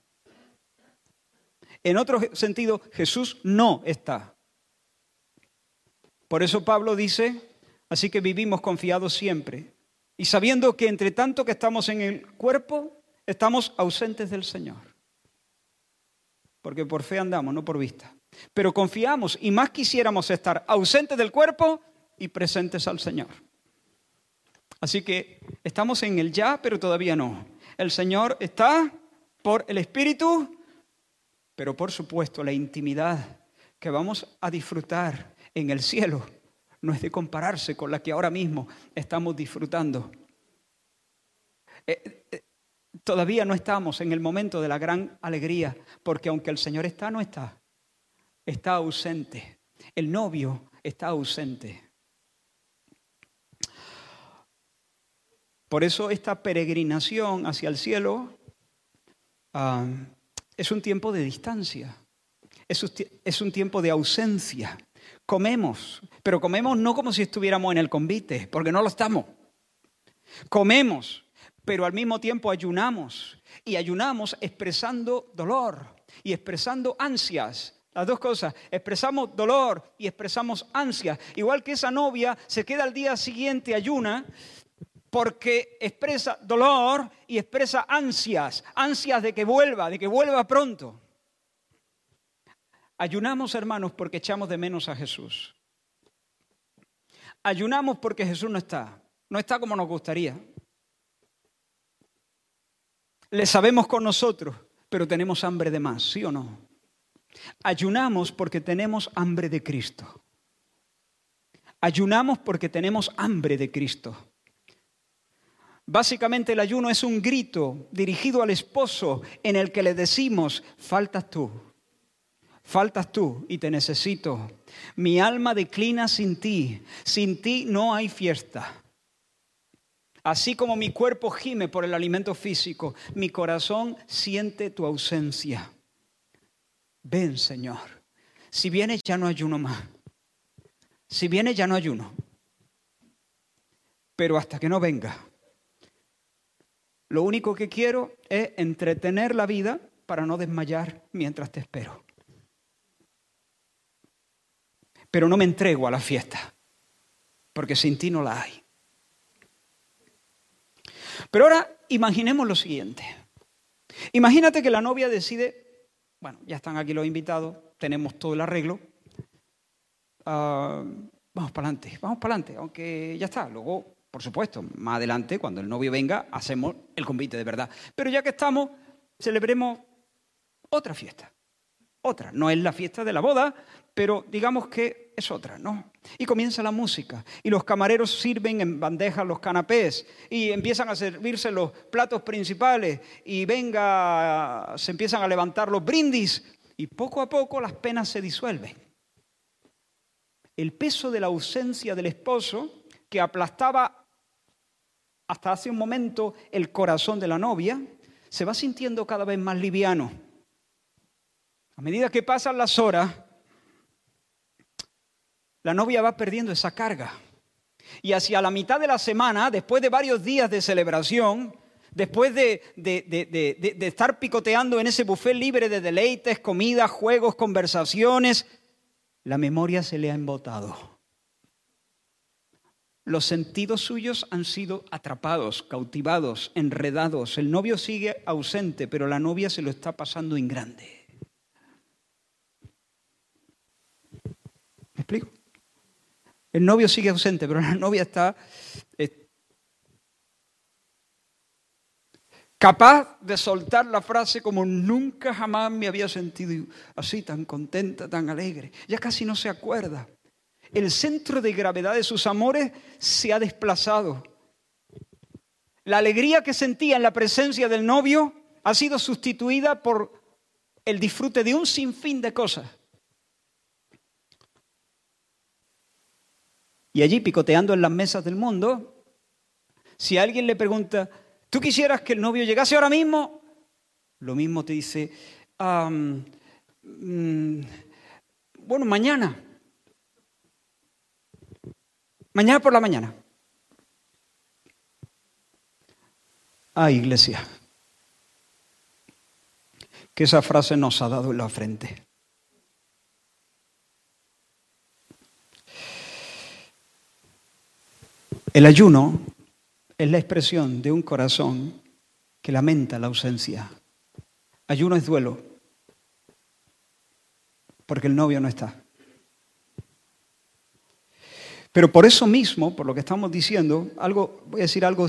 En otro sentido Jesús no está. Por eso Pablo dice, así que vivimos confiados siempre y sabiendo que entre tanto que estamos en el cuerpo, estamos ausentes del Señor. Porque por fe andamos, no por vista. Pero confiamos y más quisiéramos estar ausentes del cuerpo y presentes al Señor. Así que estamos en el ya, pero todavía no. El Señor está por el Espíritu, pero por supuesto la intimidad que vamos a disfrutar en el cielo no es de compararse con la que ahora mismo estamos disfrutando. Eh, eh, todavía no estamos en el momento de la gran alegría, porque aunque el Señor está, no está. Está ausente. El novio está ausente. Por eso esta peregrinación hacia el cielo ah, es un tiempo de distancia, es un tiempo de ausencia. Comemos, pero comemos no como si estuviéramos en el convite, porque no lo estamos. Comemos, pero al mismo tiempo ayunamos. Y ayunamos expresando dolor y expresando ansias. Las dos cosas, expresamos dolor y expresamos ansias. Igual que esa novia se queda al día siguiente ayuna porque expresa dolor y expresa ansias, ansias de que vuelva, de que vuelva pronto. Ayunamos, hermanos, porque echamos de menos a Jesús. Ayunamos porque Jesús no está, no está como nos gustaría. Le sabemos con nosotros, pero tenemos hambre de más, ¿sí o no? Ayunamos porque tenemos hambre de Cristo. Ayunamos porque tenemos hambre de Cristo. Básicamente el ayuno es un grito dirigido al esposo en el que le decimos, faltas tú, Faltas tú y te necesito. Mi alma declina sin ti. Sin ti no hay fiesta. Así como mi cuerpo gime por el alimento físico, mi corazón siente tu ausencia. Ven, Señor. Si vienes ya no ayuno más. Si vienes ya no ayuno. Pero hasta que no venga, lo único que quiero es entretener la vida para no desmayar mientras te espero. Pero no me entrego a la fiesta, porque sin ti no la hay. Pero ahora imaginemos lo siguiente. Imagínate que la novia decide, bueno, ya están aquí los invitados, tenemos todo el arreglo, ah, vamos para adelante, vamos para adelante, aunque ya está, luego, por supuesto, más adelante, cuando el novio venga, hacemos el convite de verdad. Pero ya que estamos, celebremos otra fiesta, otra, no es la fiesta de la boda, pero digamos que es otra, ¿no? Y comienza la música, y los camareros sirven en bandejas los canapés, y empiezan a servirse los platos principales, y venga, se empiezan a levantar los brindis, y poco a poco las penas se disuelven. El peso de la ausencia del esposo, que aplastaba hasta hace un momento el corazón de la novia, se va sintiendo cada vez más liviano. A medida que pasan las horas, la novia va perdiendo esa carga. Y hacia la mitad de la semana, después de varios días de celebración, después de, estar picoteando en ese buffet libre de deleites, comidas, juegos, conversaciones, la memoria se le ha embotado. Los sentidos suyos han sido atrapados, cautivados, enredados. El novio sigue ausente, pero la novia se lo está pasando en grande. ¿Me explico? El novio sigue ausente, pero la novia está eh, capaz de soltar la frase como nunca jamás me había sentido así, tan contenta, tan alegre. Ya casi no se acuerda. El centro de gravedad de sus amores se ha desplazado. La alegría que sentía en la presencia del novio ha sido sustituida por el disfrute de un sinfín de cosas. Y allí, picoteando en las mesas del mundo, si alguien le pregunta, ¿tú quisieras que el novio llegase ahora mismo? Lo mismo te dice, mm, bueno, mañana. Mañana por la mañana. Ah, iglesia, que esa frase nos ha dado en la frente. El ayuno es la expresión de un corazón que lamenta la ausencia. Ayuno es duelo, porque el novio no está. Pero por eso mismo, por lo que estamos diciendo, algo, voy a decir algo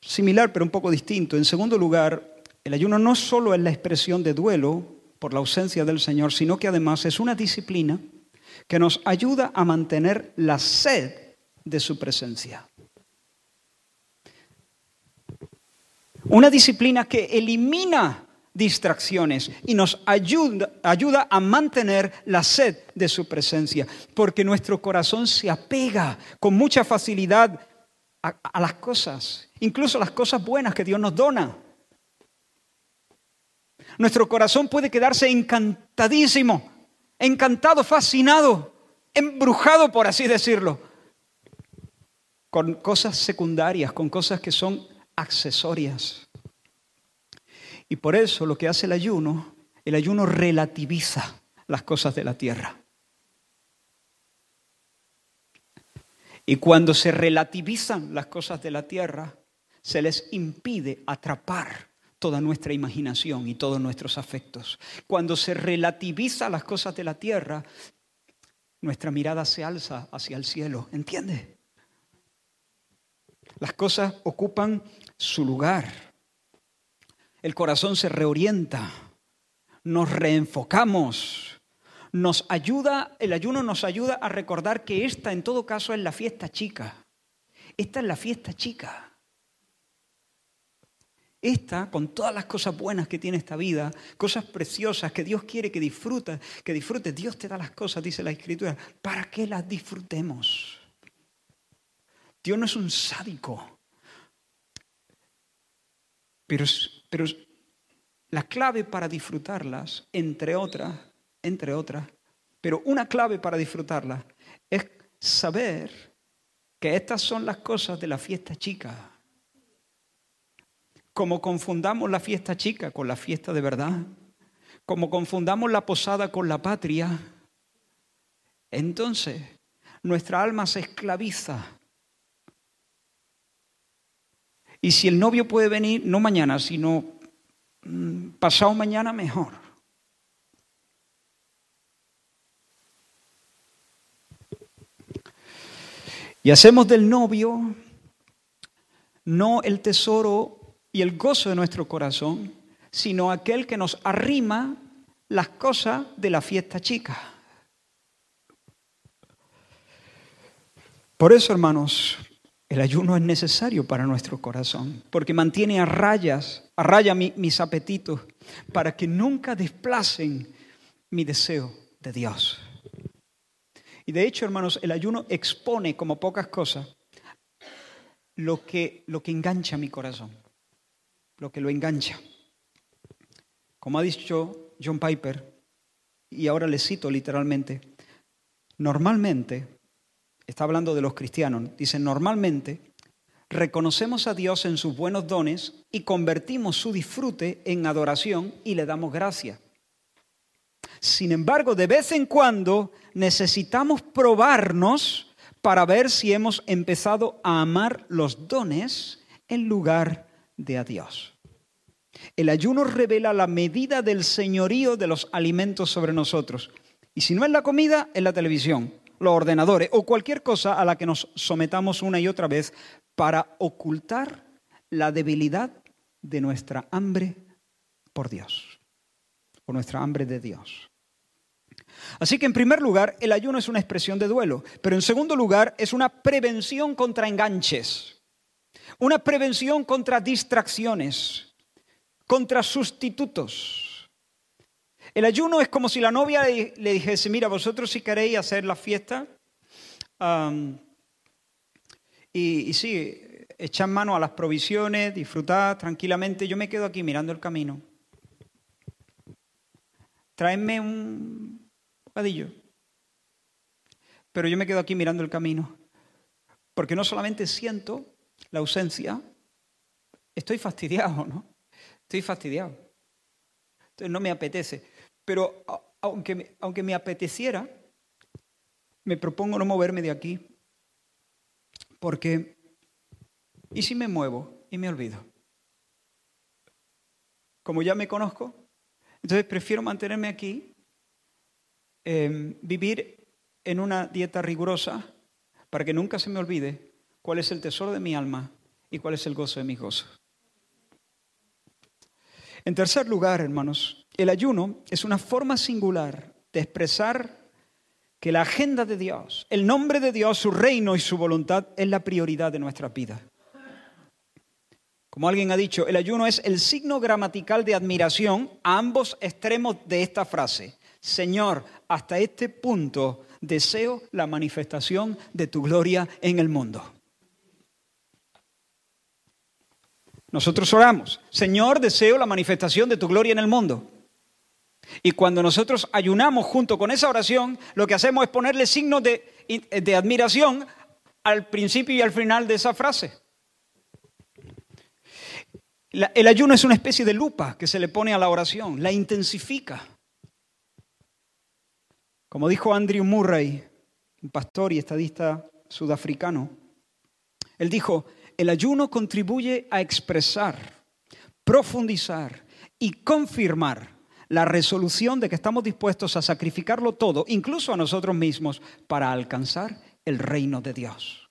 similar, pero un poco distinto. En segundo lugar, el ayuno no solo es la expresión de duelo por la ausencia del Señor, sino que además es una disciplina que nos ayuda a mantener la sed de su presencia. Una disciplina que elimina distracciones y nos ayuda, ayuda, a mantener la sed de su presencia, porque nuestro corazón se apega con mucha facilidad a, las cosas, incluso las cosas buenas que Dios nos dona. Nuestro corazón puede quedarse encantadísimo, encantado, fascinado, embrujado, por así decirlo, con cosas secundarias, con cosas que son accesorias. Y por eso lo que hace el ayuno, el ayuno relativiza las cosas de la tierra. Y cuando se relativizan las cosas de la tierra, se les impide atrapar toda nuestra imaginación y todos nuestros afectos. Cuando se relativiza las cosas de la tierra, nuestra mirada se alza hacia el cielo, ¿entiende? Las cosas ocupan su lugar. El corazón se reorienta, nos reenfocamos, nos ayuda, el ayuno nos ayuda a recordar que esta en todo caso es la fiesta chica. Esta es la fiesta chica. Esta, con todas las cosas buenas que tiene esta vida, cosas preciosas que Dios quiere que disfrutes, que disfrutes, Dios te da las cosas, dice la Escritura, para que las disfrutemos. Dios no es un sádico. Pero, pero la clave para disfrutarlas, entre otras, entre otras, pero una clave para disfrutarlas es saber que estas son las cosas de la fiesta chica. Como confundamos la fiesta chica con la fiesta de verdad, como confundamos la posada con la patria, entonces nuestra alma se esclaviza. Y si el novio puede venir, no mañana, sino mm, pasado mañana, mejor. Y hacemos del novio no el tesoro y el gozo de nuestro corazón, sino aquel que nos arrima las cosas de la fiesta chica. Por eso, hermanos, el ayuno es necesario para nuestro corazón, porque mantiene a rayas, a raya mis apetitos, para que nunca desplacen mi deseo de Dios. Y de hecho, hermanos, el ayuno expone como pocas cosas lo que, lo que engancha mi corazón, lo que lo engancha. Como ha dicho John Piper, y ahora le cito literalmente, normalmente, está hablando de los cristianos, dice, normalmente reconocemos a Dios en sus buenos dones y convertimos su disfrute en adoración y le damos gracia. Sin embargo, de vez en cuando necesitamos probarnos para ver si hemos empezado a amar los dones en lugar de a Dios. El ayuno revela la medida del señorío de los alimentos sobre nosotros. Y si no es la comida, es la televisión, los ordenadores o cualquier cosa a la que nos sometamos una y otra vez para ocultar la debilidad de nuestra hambre por Dios o nuestra hambre de Dios. Así que en primer lugar, el ayuno es una expresión de duelo, pero en segundo lugar es una prevención contra enganches, una prevención contra distracciones, contra sustitutos. El ayuno es como si la novia le dijese, mira, vosotros si queréis hacer la fiesta, y, sí, echad mano a las provisiones, disfrutad tranquilamente, yo me quedo aquí mirando el camino tráeme un bocadillo. Pero yo me quedo aquí mirando el camino, porque no solamente siento la ausencia, estoy fastidiado, ¿no? Estoy fastidiado. Entonces no me apetece. Pero aunque, aunque me apeteciera, me propongo no moverme de aquí, porque ¿y si me muevo y me olvido? Como ya me conozco, entonces prefiero mantenerme aquí, em, vivir en una dieta rigurosa para que nunca se me olvide cuál es el tesoro de mi alma y cuál es el gozo de mi gozo. En tercer lugar, hermanos, el ayuno es una forma singular de expresar que la agenda de Dios, el nombre de Dios, su reino y su voluntad es la prioridad de nuestra vida. Como alguien ha dicho, el ayuno es el signo gramatical de admiración a ambos extremos de esta frase. Señor, hasta este punto deseo la manifestación de tu gloria en el mundo. Nosotros oramos, Señor, deseo la manifestación de tu gloria en el mundo. Y cuando nosotros ayunamos junto con esa oración, lo que hacemos es ponerle signos de, admiración al principio y al final de esa frase el ayuno es una especie de lupa que se le pone a la oración, la intensifica. Como dijo Andrew Murray, un pastor y estadista sudafricano, él dijo, el ayuno contribuye a expresar, profundizar y confirmar la resolución de que estamos dispuestos a sacrificarlo todo, incluso a nosotros mismos, para alcanzar el reino de Dios.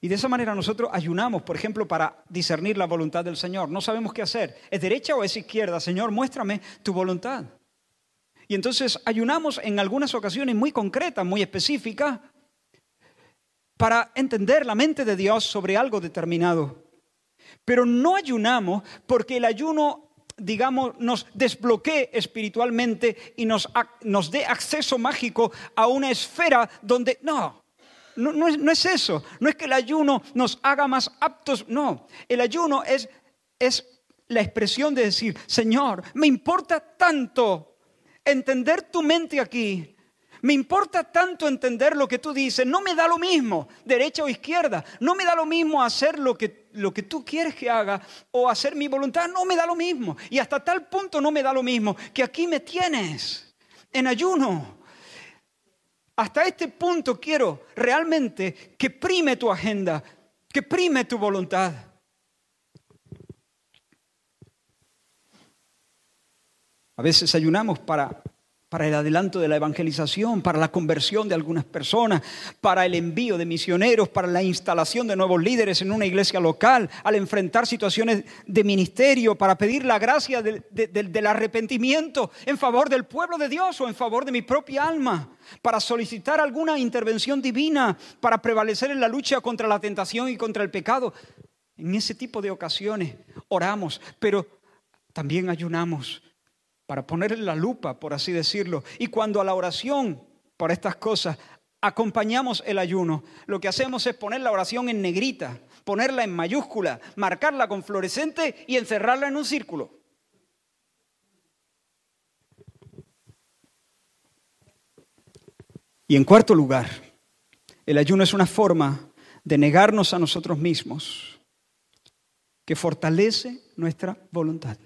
Y de esa manera nosotros ayunamos, por ejemplo, para discernir la voluntad del Señor. No sabemos qué hacer. ¿Es derecha o es izquierda? Señor, muéstrame tu voluntad. Y entonces ayunamos en algunas ocasiones muy concretas, muy específicas, para entender la mente de Dios sobre algo determinado. Pero no ayunamos porque el ayuno, digamos, nos desbloquee espiritualmente y nos, nos dé acceso mágico a una esfera donde, no, no, no, es, no, es, eso. No es que el ayuno nos haga más aptos. No. El ayuno es, es la expresión de decir, Señor, me importa tanto entender tu mente aquí. Me importa tanto entender lo que tú dices. No me da lo mismo, derecha o izquierda. No me da lo mismo hacer lo que, lo que tú quieres que haga o hacer mi voluntad. No me da lo mismo. Y hasta tal punto no me da lo mismo que aquí me tienes en ayuno. Hasta este punto quiero realmente que prime tu agenda, que prime tu voluntad. A veces ayunamos para, para el adelanto de la evangelización, para la conversión de algunas personas, para el envío de misioneros, para la instalación de nuevos líderes en una iglesia local, al enfrentar situaciones de ministerio, para pedir la gracia del, arrepentimiento en favor del pueblo de Dios o en favor de mi propia alma, para solicitar alguna intervención divina, para prevalecer en la lucha contra la tentación y contra el pecado. En ese tipo de ocasiones oramos, pero también ayunamos para ponerle la lupa, por así decirlo. Y cuando a la oración por estas cosas acompañamos el ayuno, lo que hacemos es poner la oración en negrita, ponerla en mayúscula, marcarla con fluorescente y encerrarla en un círculo. Y en cuarto lugar, el ayuno es una forma de negarnos a nosotros mismos que fortalece nuestra voluntad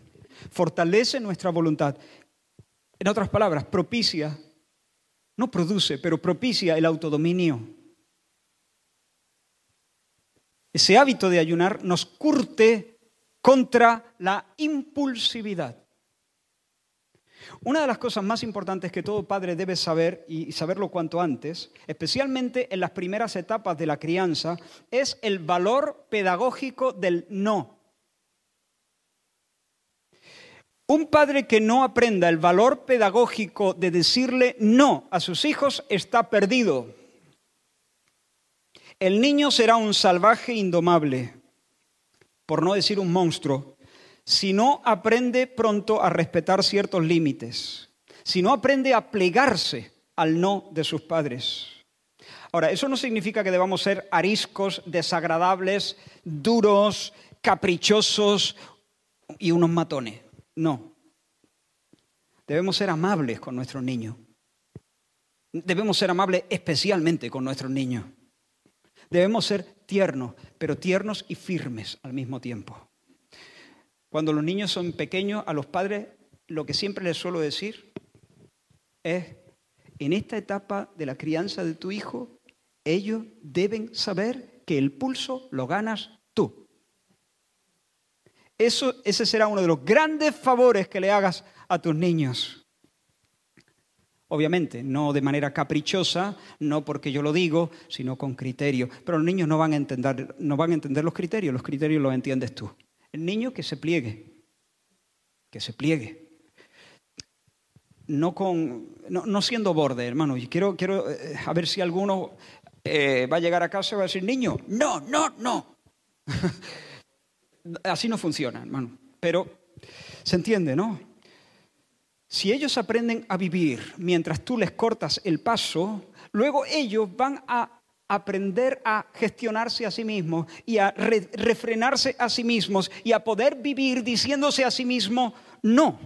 fortalece nuestra voluntad. En otras palabras, propicia, no produce, pero propicia el autodominio. Ese hábito de ayunar nos curte contra la impulsividad. Una de las cosas más importantes que todo padre debe saber y saberlo cuanto antes, especialmente en las primeras etapas de la crianza, es el valor pedagógico del no. Un padre que no aprenda el valor pedagógico de decirle no a sus hijos está perdido. El niño será un salvaje indomable, por no decir un monstruo, si no aprende pronto a respetar ciertos límites, si no aprende a plegarse al no de sus padres. Ahora, eso no significa que debamos ser ariscos, desagradables, duros, caprichosos y unos matones. No. Debemos ser amables con nuestros niños. Debemos ser amables especialmente con nuestros niños. Debemos ser tiernos, pero tiernos y firmes al mismo tiempo. Cuando los niños son pequeños, a los padres lo que siempre les suelo decir es, en esta etapa de la crianza de tu hijo, ellos deben saber que el pulso lo ganas tú. Eso, ese será uno de los grandes favores que le hagas a tus niños. Obviamente, no de manera caprichosa, no porque yo lo digo, sino con criterio. Pero los niños no van a entender, no van a entender los criterios, los criterios los entiendes tú. El niño que se pliegue, que se pliegue. No, con, no, siendo borde, hermano. Y quiero, quiero eh, a ver si alguno eh, va a llegar a casa y va a decir, niño, no, no, no. Así no funciona, hermano. Pero se entiende, ¿no? Si ellos aprenden a vivir mientras tú les cortas el paso, luego ellos van a aprender a gestionarse a sí mismos y a refrenarse a sí mismos y a poder vivir diciéndose a sí mismos no.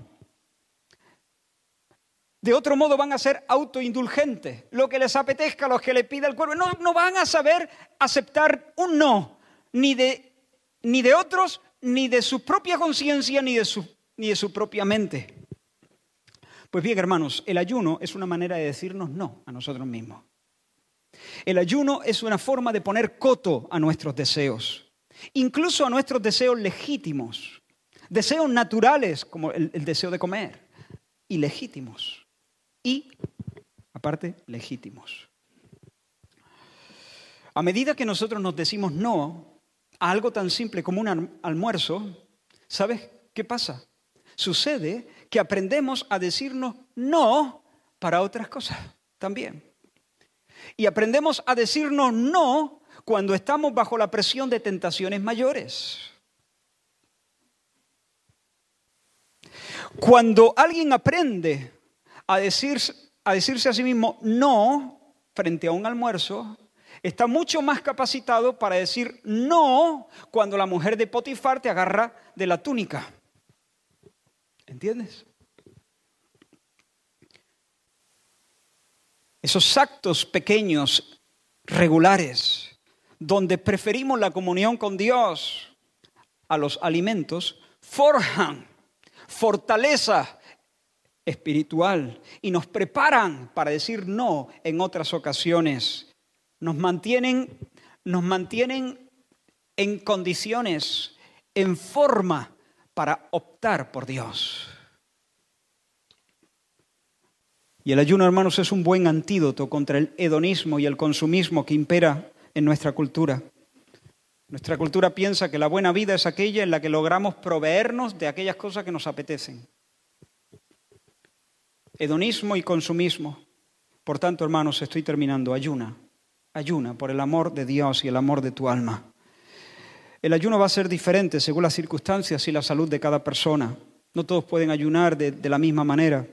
De otro modo van a ser autoindulgentes, lo que les apetezca, lo que le pida el cuerpo. No, no van a saber aceptar un no, ni de ni de otros, ni de su propia conciencia, ni, de su, ni de su propia mente. Pues bien, hermanos, el ayuno es una manera de decirnos no a nosotros mismos. El ayuno es una forma de poner coto a nuestros deseos, incluso a nuestros deseos legítimos, deseos naturales como el, el deseo de comer, y legítimos, y aparte legítimos. A medida que nosotros nos decimos no a algo tan simple como un almuerzo, ¿sabes qué pasa? Sucede que aprendemos a decirnos no para otras cosas también. Y aprendemos a decirnos no cuando estamos bajo la presión de tentaciones mayores. Cuando alguien aprende a, a decirse a sí mismo no frente a un almuerzo, está mucho más capacitado para decir no cuando la mujer de Potifar te agarra de la túnica. ¿Entiendes? Esos actos pequeños, regulares, donde preferimos la comunión con Dios a los alimentos, forjan fortaleza espiritual y nos preparan para decir no en otras ocasiones. Nos mantienen, nos mantienen en condiciones, en forma para optar por Dios. Y el ayuno, hermanos, es un buen antídoto contra el hedonismo y el consumismo que impera en nuestra cultura. Nuestra cultura piensa que la buena vida es aquella en la que logramos proveernos de aquellas cosas que nos apetecen. Hedonismo y consumismo. Por tanto, hermanos, estoy terminando. Ayuna. Ayuna por el amor de Dios y el amor de tu alma. El ayuno va a ser diferente según las circunstancias y la salud de cada persona. No todos pueden ayunar de, la misma manera.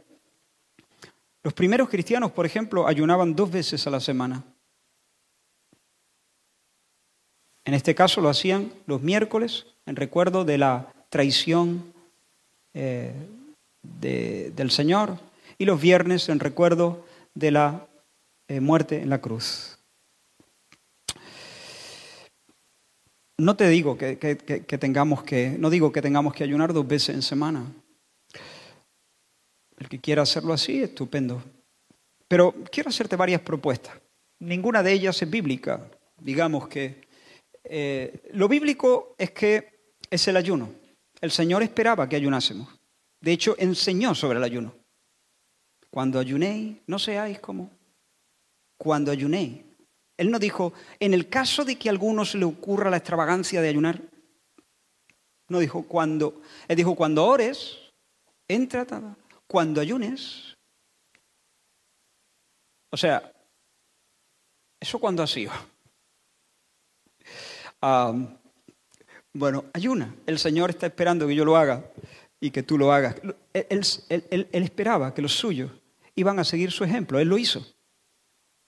Los primeros cristianos, por ejemplo, ayunaban dos veces a la semana. En este caso lo hacían los miércoles en recuerdo de la traición eh, del Señor y los viernes en recuerdo de la eh, muerte en la cruz. No te digo que, tengamos que, no digo que tengamos que ayunar dos veces en semana. El que quiera hacerlo así, estupendo. Pero quiero hacerte varias propuestas. Ninguna de ellas es bíblica. Digamos que eh, lo bíblico es que es el ayuno. El Señor esperaba que ayunásemos. De hecho, enseñó sobre el ayuno. Cuando ayunéis, no seáis como. Cuando ayunéis, él no dijo, en el caso de que a alguno se le ocurra la extravagancia de ayunar, no dijo cuando, él dijo cuando ores, entra, cuando ayunes. O sea, ¿eso cuando ha sido? Ah, bueno, ayuna. El Señor está esperando que yo lo haga y que tú lo hagas. Él, esperaba que los suyos iban a seguir su ejemplo. Él lo hizo.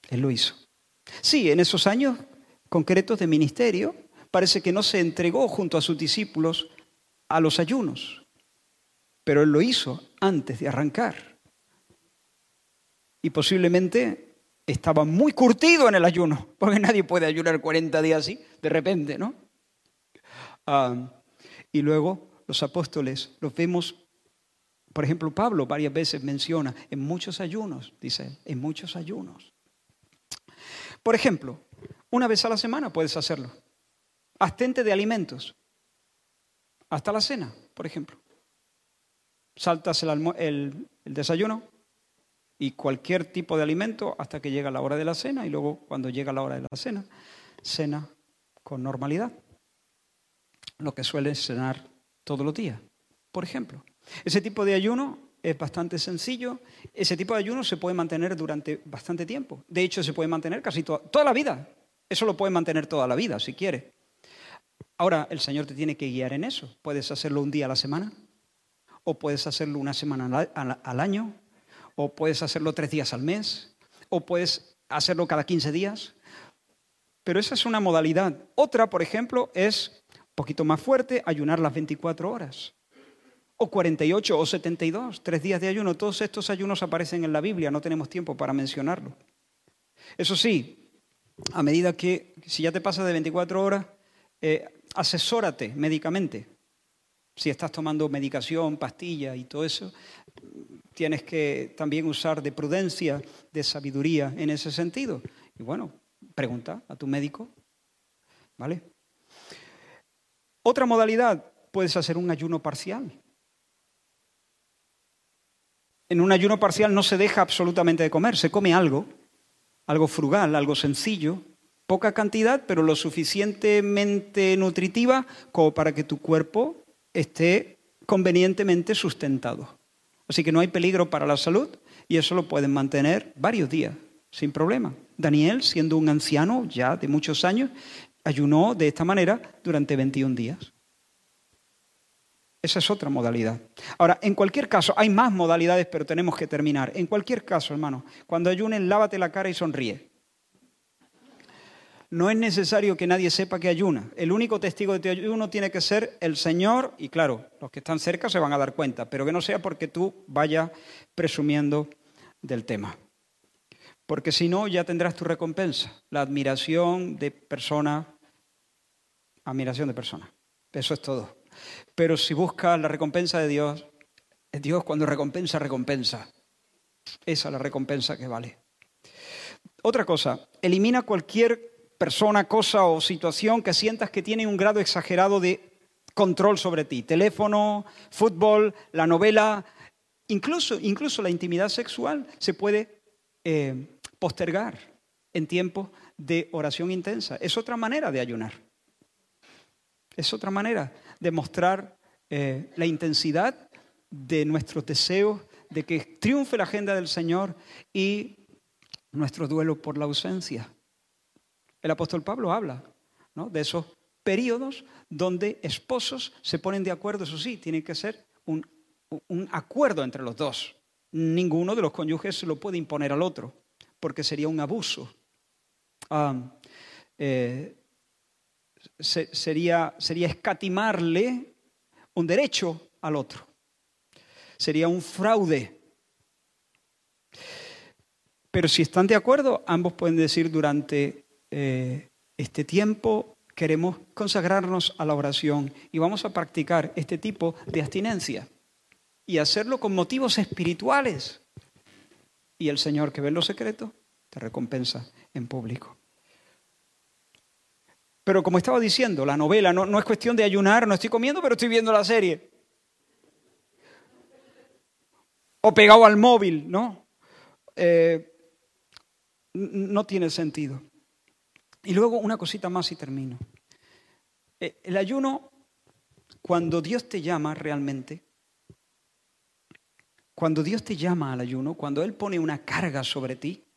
Él lo hizo. Sí, en esos años concretos de ministerio, parece que no se entregó junto a sus discípulos a los ayunos, pero él lo hizo antes de arrancar. Y posiblemente estaba muy curtido en el ayuno, porque nadie puede ayunar 40 días así, de repente, ¿no? Ah, y luego los apóstoles los vemos, por ejemplo, Pablo varias veces menciona en muchos ayunos, dice, en muchos ayunos. Por ejemplo, una vez a la semana puedes hacerlo. Astente de alimentos. Hasta la cena, por ejemplo. Saltas el, desayuno y cualquier tipo de alimento hasta que llega la hora de la cena y luego cuando llega la hora de la cena, cena con normalidad. Lo que suele cenar todos los días, por ejemplo. Ese tipo de ayuno es bastante sencillo. Ese tipo de ayuno se puede mantener durante bastante tiempo. De hecho, se puede mantener casi toda, la vida. Eso lo puede mantener toda la vida, si quiere. Ahora, el Señor te tiene que guiar en eso. Puedes hacerlo un día a la semana, o puedes hacerlo una semana al año, o puedes hacerlo tres días al mes, o puedes hacerlo cada 15 días. Pero esa es una modalidad. Otra, por ejemplo, es un poquito más fuerte, ayunar las 24 horas o 48 o 72, tres días de ayuno. Todos estos ayunos aparecen en la Biblia, no tenemos tiempo para mencionarlo. Eso sí, a medida que, si ya te pasa de 24 horas, eh, asesórate médicamente. Si estás tomando medicación, pastilla y todo eso, tienes que también usar de prudencia, de sabiduría en ese sentido. Y bueno, pregunta a tu médico, ¿vale? Otra modalidad, puedes hacer un ayuno parcial. En un ayuno parcial no se deja absolutamente de comer, se come algo, algo frugal, algo sencillo, poca cantidad, pero lo suficientemente nutritiva como para que tu cuerpo esté convenientemente sustentado. Así que no hay peligro para la salud y eso lo pueden mantener varios días, sin problema. Daniel, siendo un anciano ya de muchos años, ayunó de esta manera durante 21 días. Esa es otra modalidad. Ahora, en cualquier caso, hay más modalidades, pero tenemos que terminar. En cualquier caso, hermano, cuando ayunen, lávate la cara y sonríe. No es necesario que nadie sepa que ayuna. El único testigo de tu ayuno tiene que ser el Señor, y claro, los que están cerca se van a dar cuenta, pero que no sea porque tú vayas presumiendo del tema. Porque si no, ya tendrás tu recompensa, la admiración de persona, admiración de persona. Eso es todo. Pero si buscas la recompensa de Dios, Dios cuando recompensa, recompensa. Esa es la recompensa que vale. Otra cosa, elimina cualquier persona, cosa o situación que sientas que tiene un grado exagerado de control sobre ti. Teléfono, fútbol, la novela, incluso, incluso la intimidad sexual se puede eh, postergar en tiempos de oración intensa. Es otra manera de ayunar. Es otra manera de mostrar eh, la intensidad de nuestros deseos, de que triunfe la agenda del Señor y nuestro duelo por la ausencia. El apóstol Pablo habla de esos periodos donde esposos se ponen de acuerdo, eso sí, tiene que ser un, acuerdo entre los dos. Ninguno de los cónyuges se lo puede imponer al otro, porque sería un abuso. Ah, eh, sería, sería escatimarle un derecho al otro. Sería un fraude. Pero si están de acuerdo, ambos pueden decir durante eh, este tiempo queremos consagrarnos a la oración y vamos a practicar este tipo de abstinencia y hacerlo con motivos espirituales. Y el Señor que ve en lo secreto te recompensa en público. Pero como estaba diciendo, la novela no, es cuestión de ayunar, no estoy comiendo, pero estoy viendo la serie. O pegado al móvil, ¿no? Eh, no tiene sentido. Y luego una cosita más y termino. Eh, el ayuno, cuando Dios te llama realmente, cuando Dios te llama al ayuno, cuando Él pone una carga sobre ti,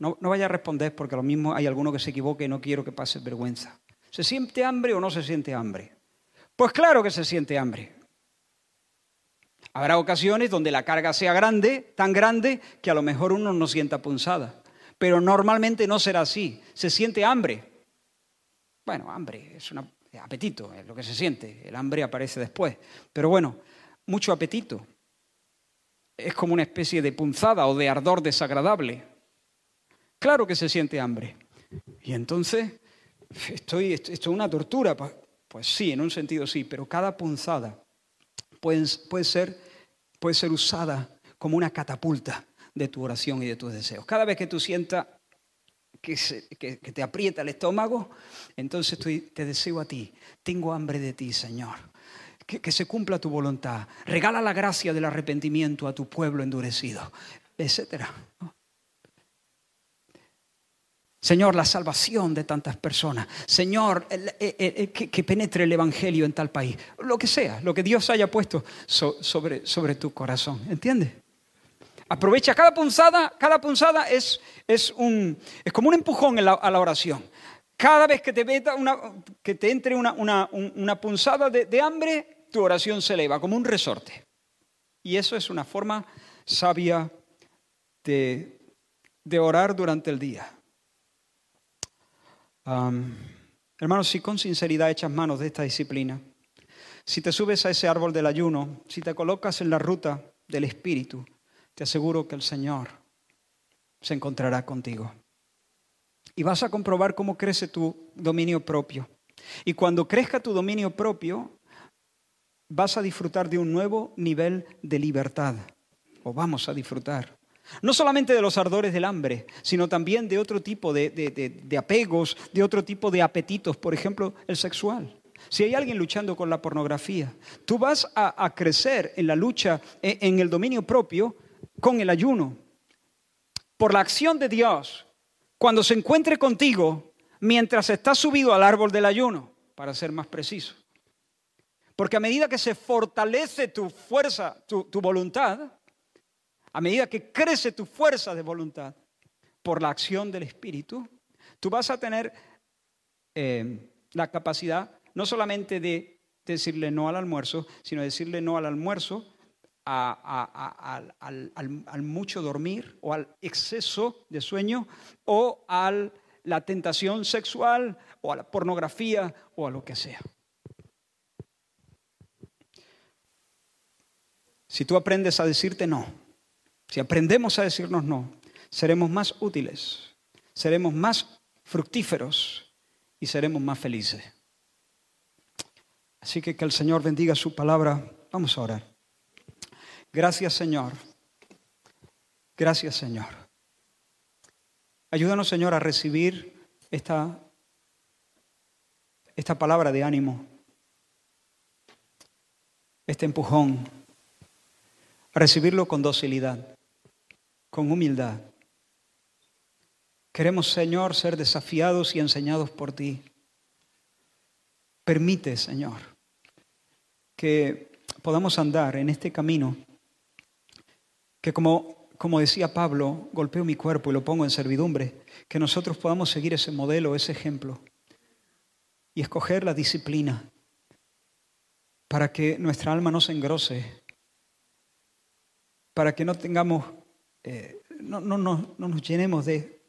no, vaya a responder porque lo mismo hay alguno que se equivoque y no quiero que pases vergüenza. ¿Se siente hambre o no se siente hambre? Pues claro que se siente hambre. Habrá ocasiones donde la carga sea grande, tan grande, que a lo mejor uno no sienta punzada. Pero normalmente no será así. Se siente hambre. Bueno, hambre es un apetito, es lo que se siente. El hambre aparece después. Pero bueno, mucho apetito. Es como una especie de punzada o de ardor desagradable. Claro que se siente hambre. Y entonces, estoy, esto es una tortura. Pues sí, en un sentido sí, pero cada punzada puede, puede, ser, puede ser usada como una catapulta de tu oración y de tus deseos. Cada vez que tú sientas que, que, te aprieta el estómago, entonces te deseo a ti, tengo hambre de ti, Señor. Que, que, se cumpla tu voluntad. Regala la gracia del arrepentimiento a tu pueblo endurecido, etcétera. Señor, la salvación de tantas personas. Señor, que, penetre el Evangelio en tal país. Lo que sea, lo que Dios haya puesto sobre, sobre tu corazón. ¿Entiendes? Aprovecha cada punzada, cada punzada es, es, un, es como un empujón a la oración. Cada vez que te, una, que te entre una, una, punzada de, de hambre, tu oración se eleva como un resorte. Y eso es una forma sabia de, de orar durante el día hermanos, si con sinceridad echas manos de esta disciplina, si te subes a ese árbol del ayuno, si te colocas en la ruta del Espíritu, te aseguro que el Señor se encontrará contigo. Y vas a comprobar cómo crece tu dominio propio. Y cuando crezca tu dominio propio, vas a disfrutar de un nuevo nivel de libertad. O vamos a disfrutar. No solamente de los ardores del hambre, sino también de otro tipo de, apegos, de otro tipo de apetitos, por ejemplo, el sexual. Si hay alguien luchando con la pornografía, tú vas a, crecer en la lucha, en, en el dominio propio, con el ayuno. Por la acción de Dios, cuando se encuentre contigo, mientras estás subido al árbol del ayuno, para ser más preciso. Porque a medida que se fortalece tu fuerza, tu voluntad, a medida que crece tu fuerza de voluntad por la acción del Espíritu, tú vas a tener eh, la capacidad no solamente de, decirle no al almuerzo, sino decirle no al almuerzo, al, al, mucho dormir o al exceso de sueño o a la tentación sexual o a la pornografía o a lo que sea. Si tú aprendes a decirte no, si aprendemos a decirnos no, seremos más útiles, seremos más fructíferos y seremos más felices. Así que que el Señor bendiga su palabra. Vamos a orar. Gracias Señor. Gracias Señor. Ayúdanos Señor a recibir esta, esta palabra de ánimo, este empujón, a recibirlo con docilidad, con humildad. Queremos Señor ser desafiados y enseñados por ti. Permite Señor que podamos andar en este camino que como, como decía Pablo, golpeo mi cuerpo y lo pongo en servidumbre, que nosotros podamos seguir ese modelo, ese ejemplo y escoger la disciplina para que nuestra alma no se engrose, para que no tengamos, eh, no, no, no, no nos llenemos de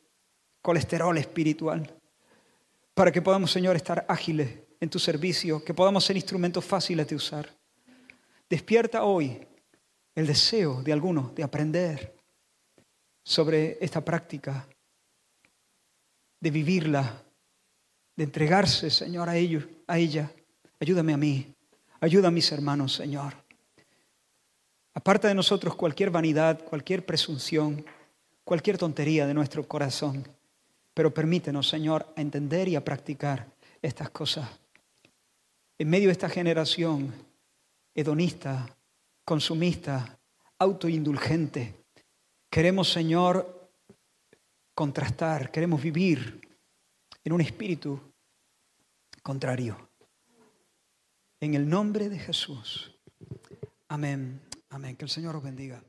colesterol espiritual, para que podamos, Señor, estar ágiles en tu servicio, que podamos ser instrumentos fáciles de usar. Despierta hoy el deseo de algunos de aprender sobre esta práctica, de vivirla, de entregarse, Señor, a ellos, a ella. Ayúdame a mí, ayuda a mis hermanos, Señor. Aparta de nosotros cualquier vanidad, cualquier presunción, cualquier tontería de nuestro corazón, pero permítenos, Señor, a entender y a practicar estas cosas. En medio de esta generación hedonista, consumista, autoindulgente. Queremos, Señor, contrastar, queremos vivir en un espíritu contrario. En el nombre de Jesús. Amén. Amén. Que el Señor os bendiga.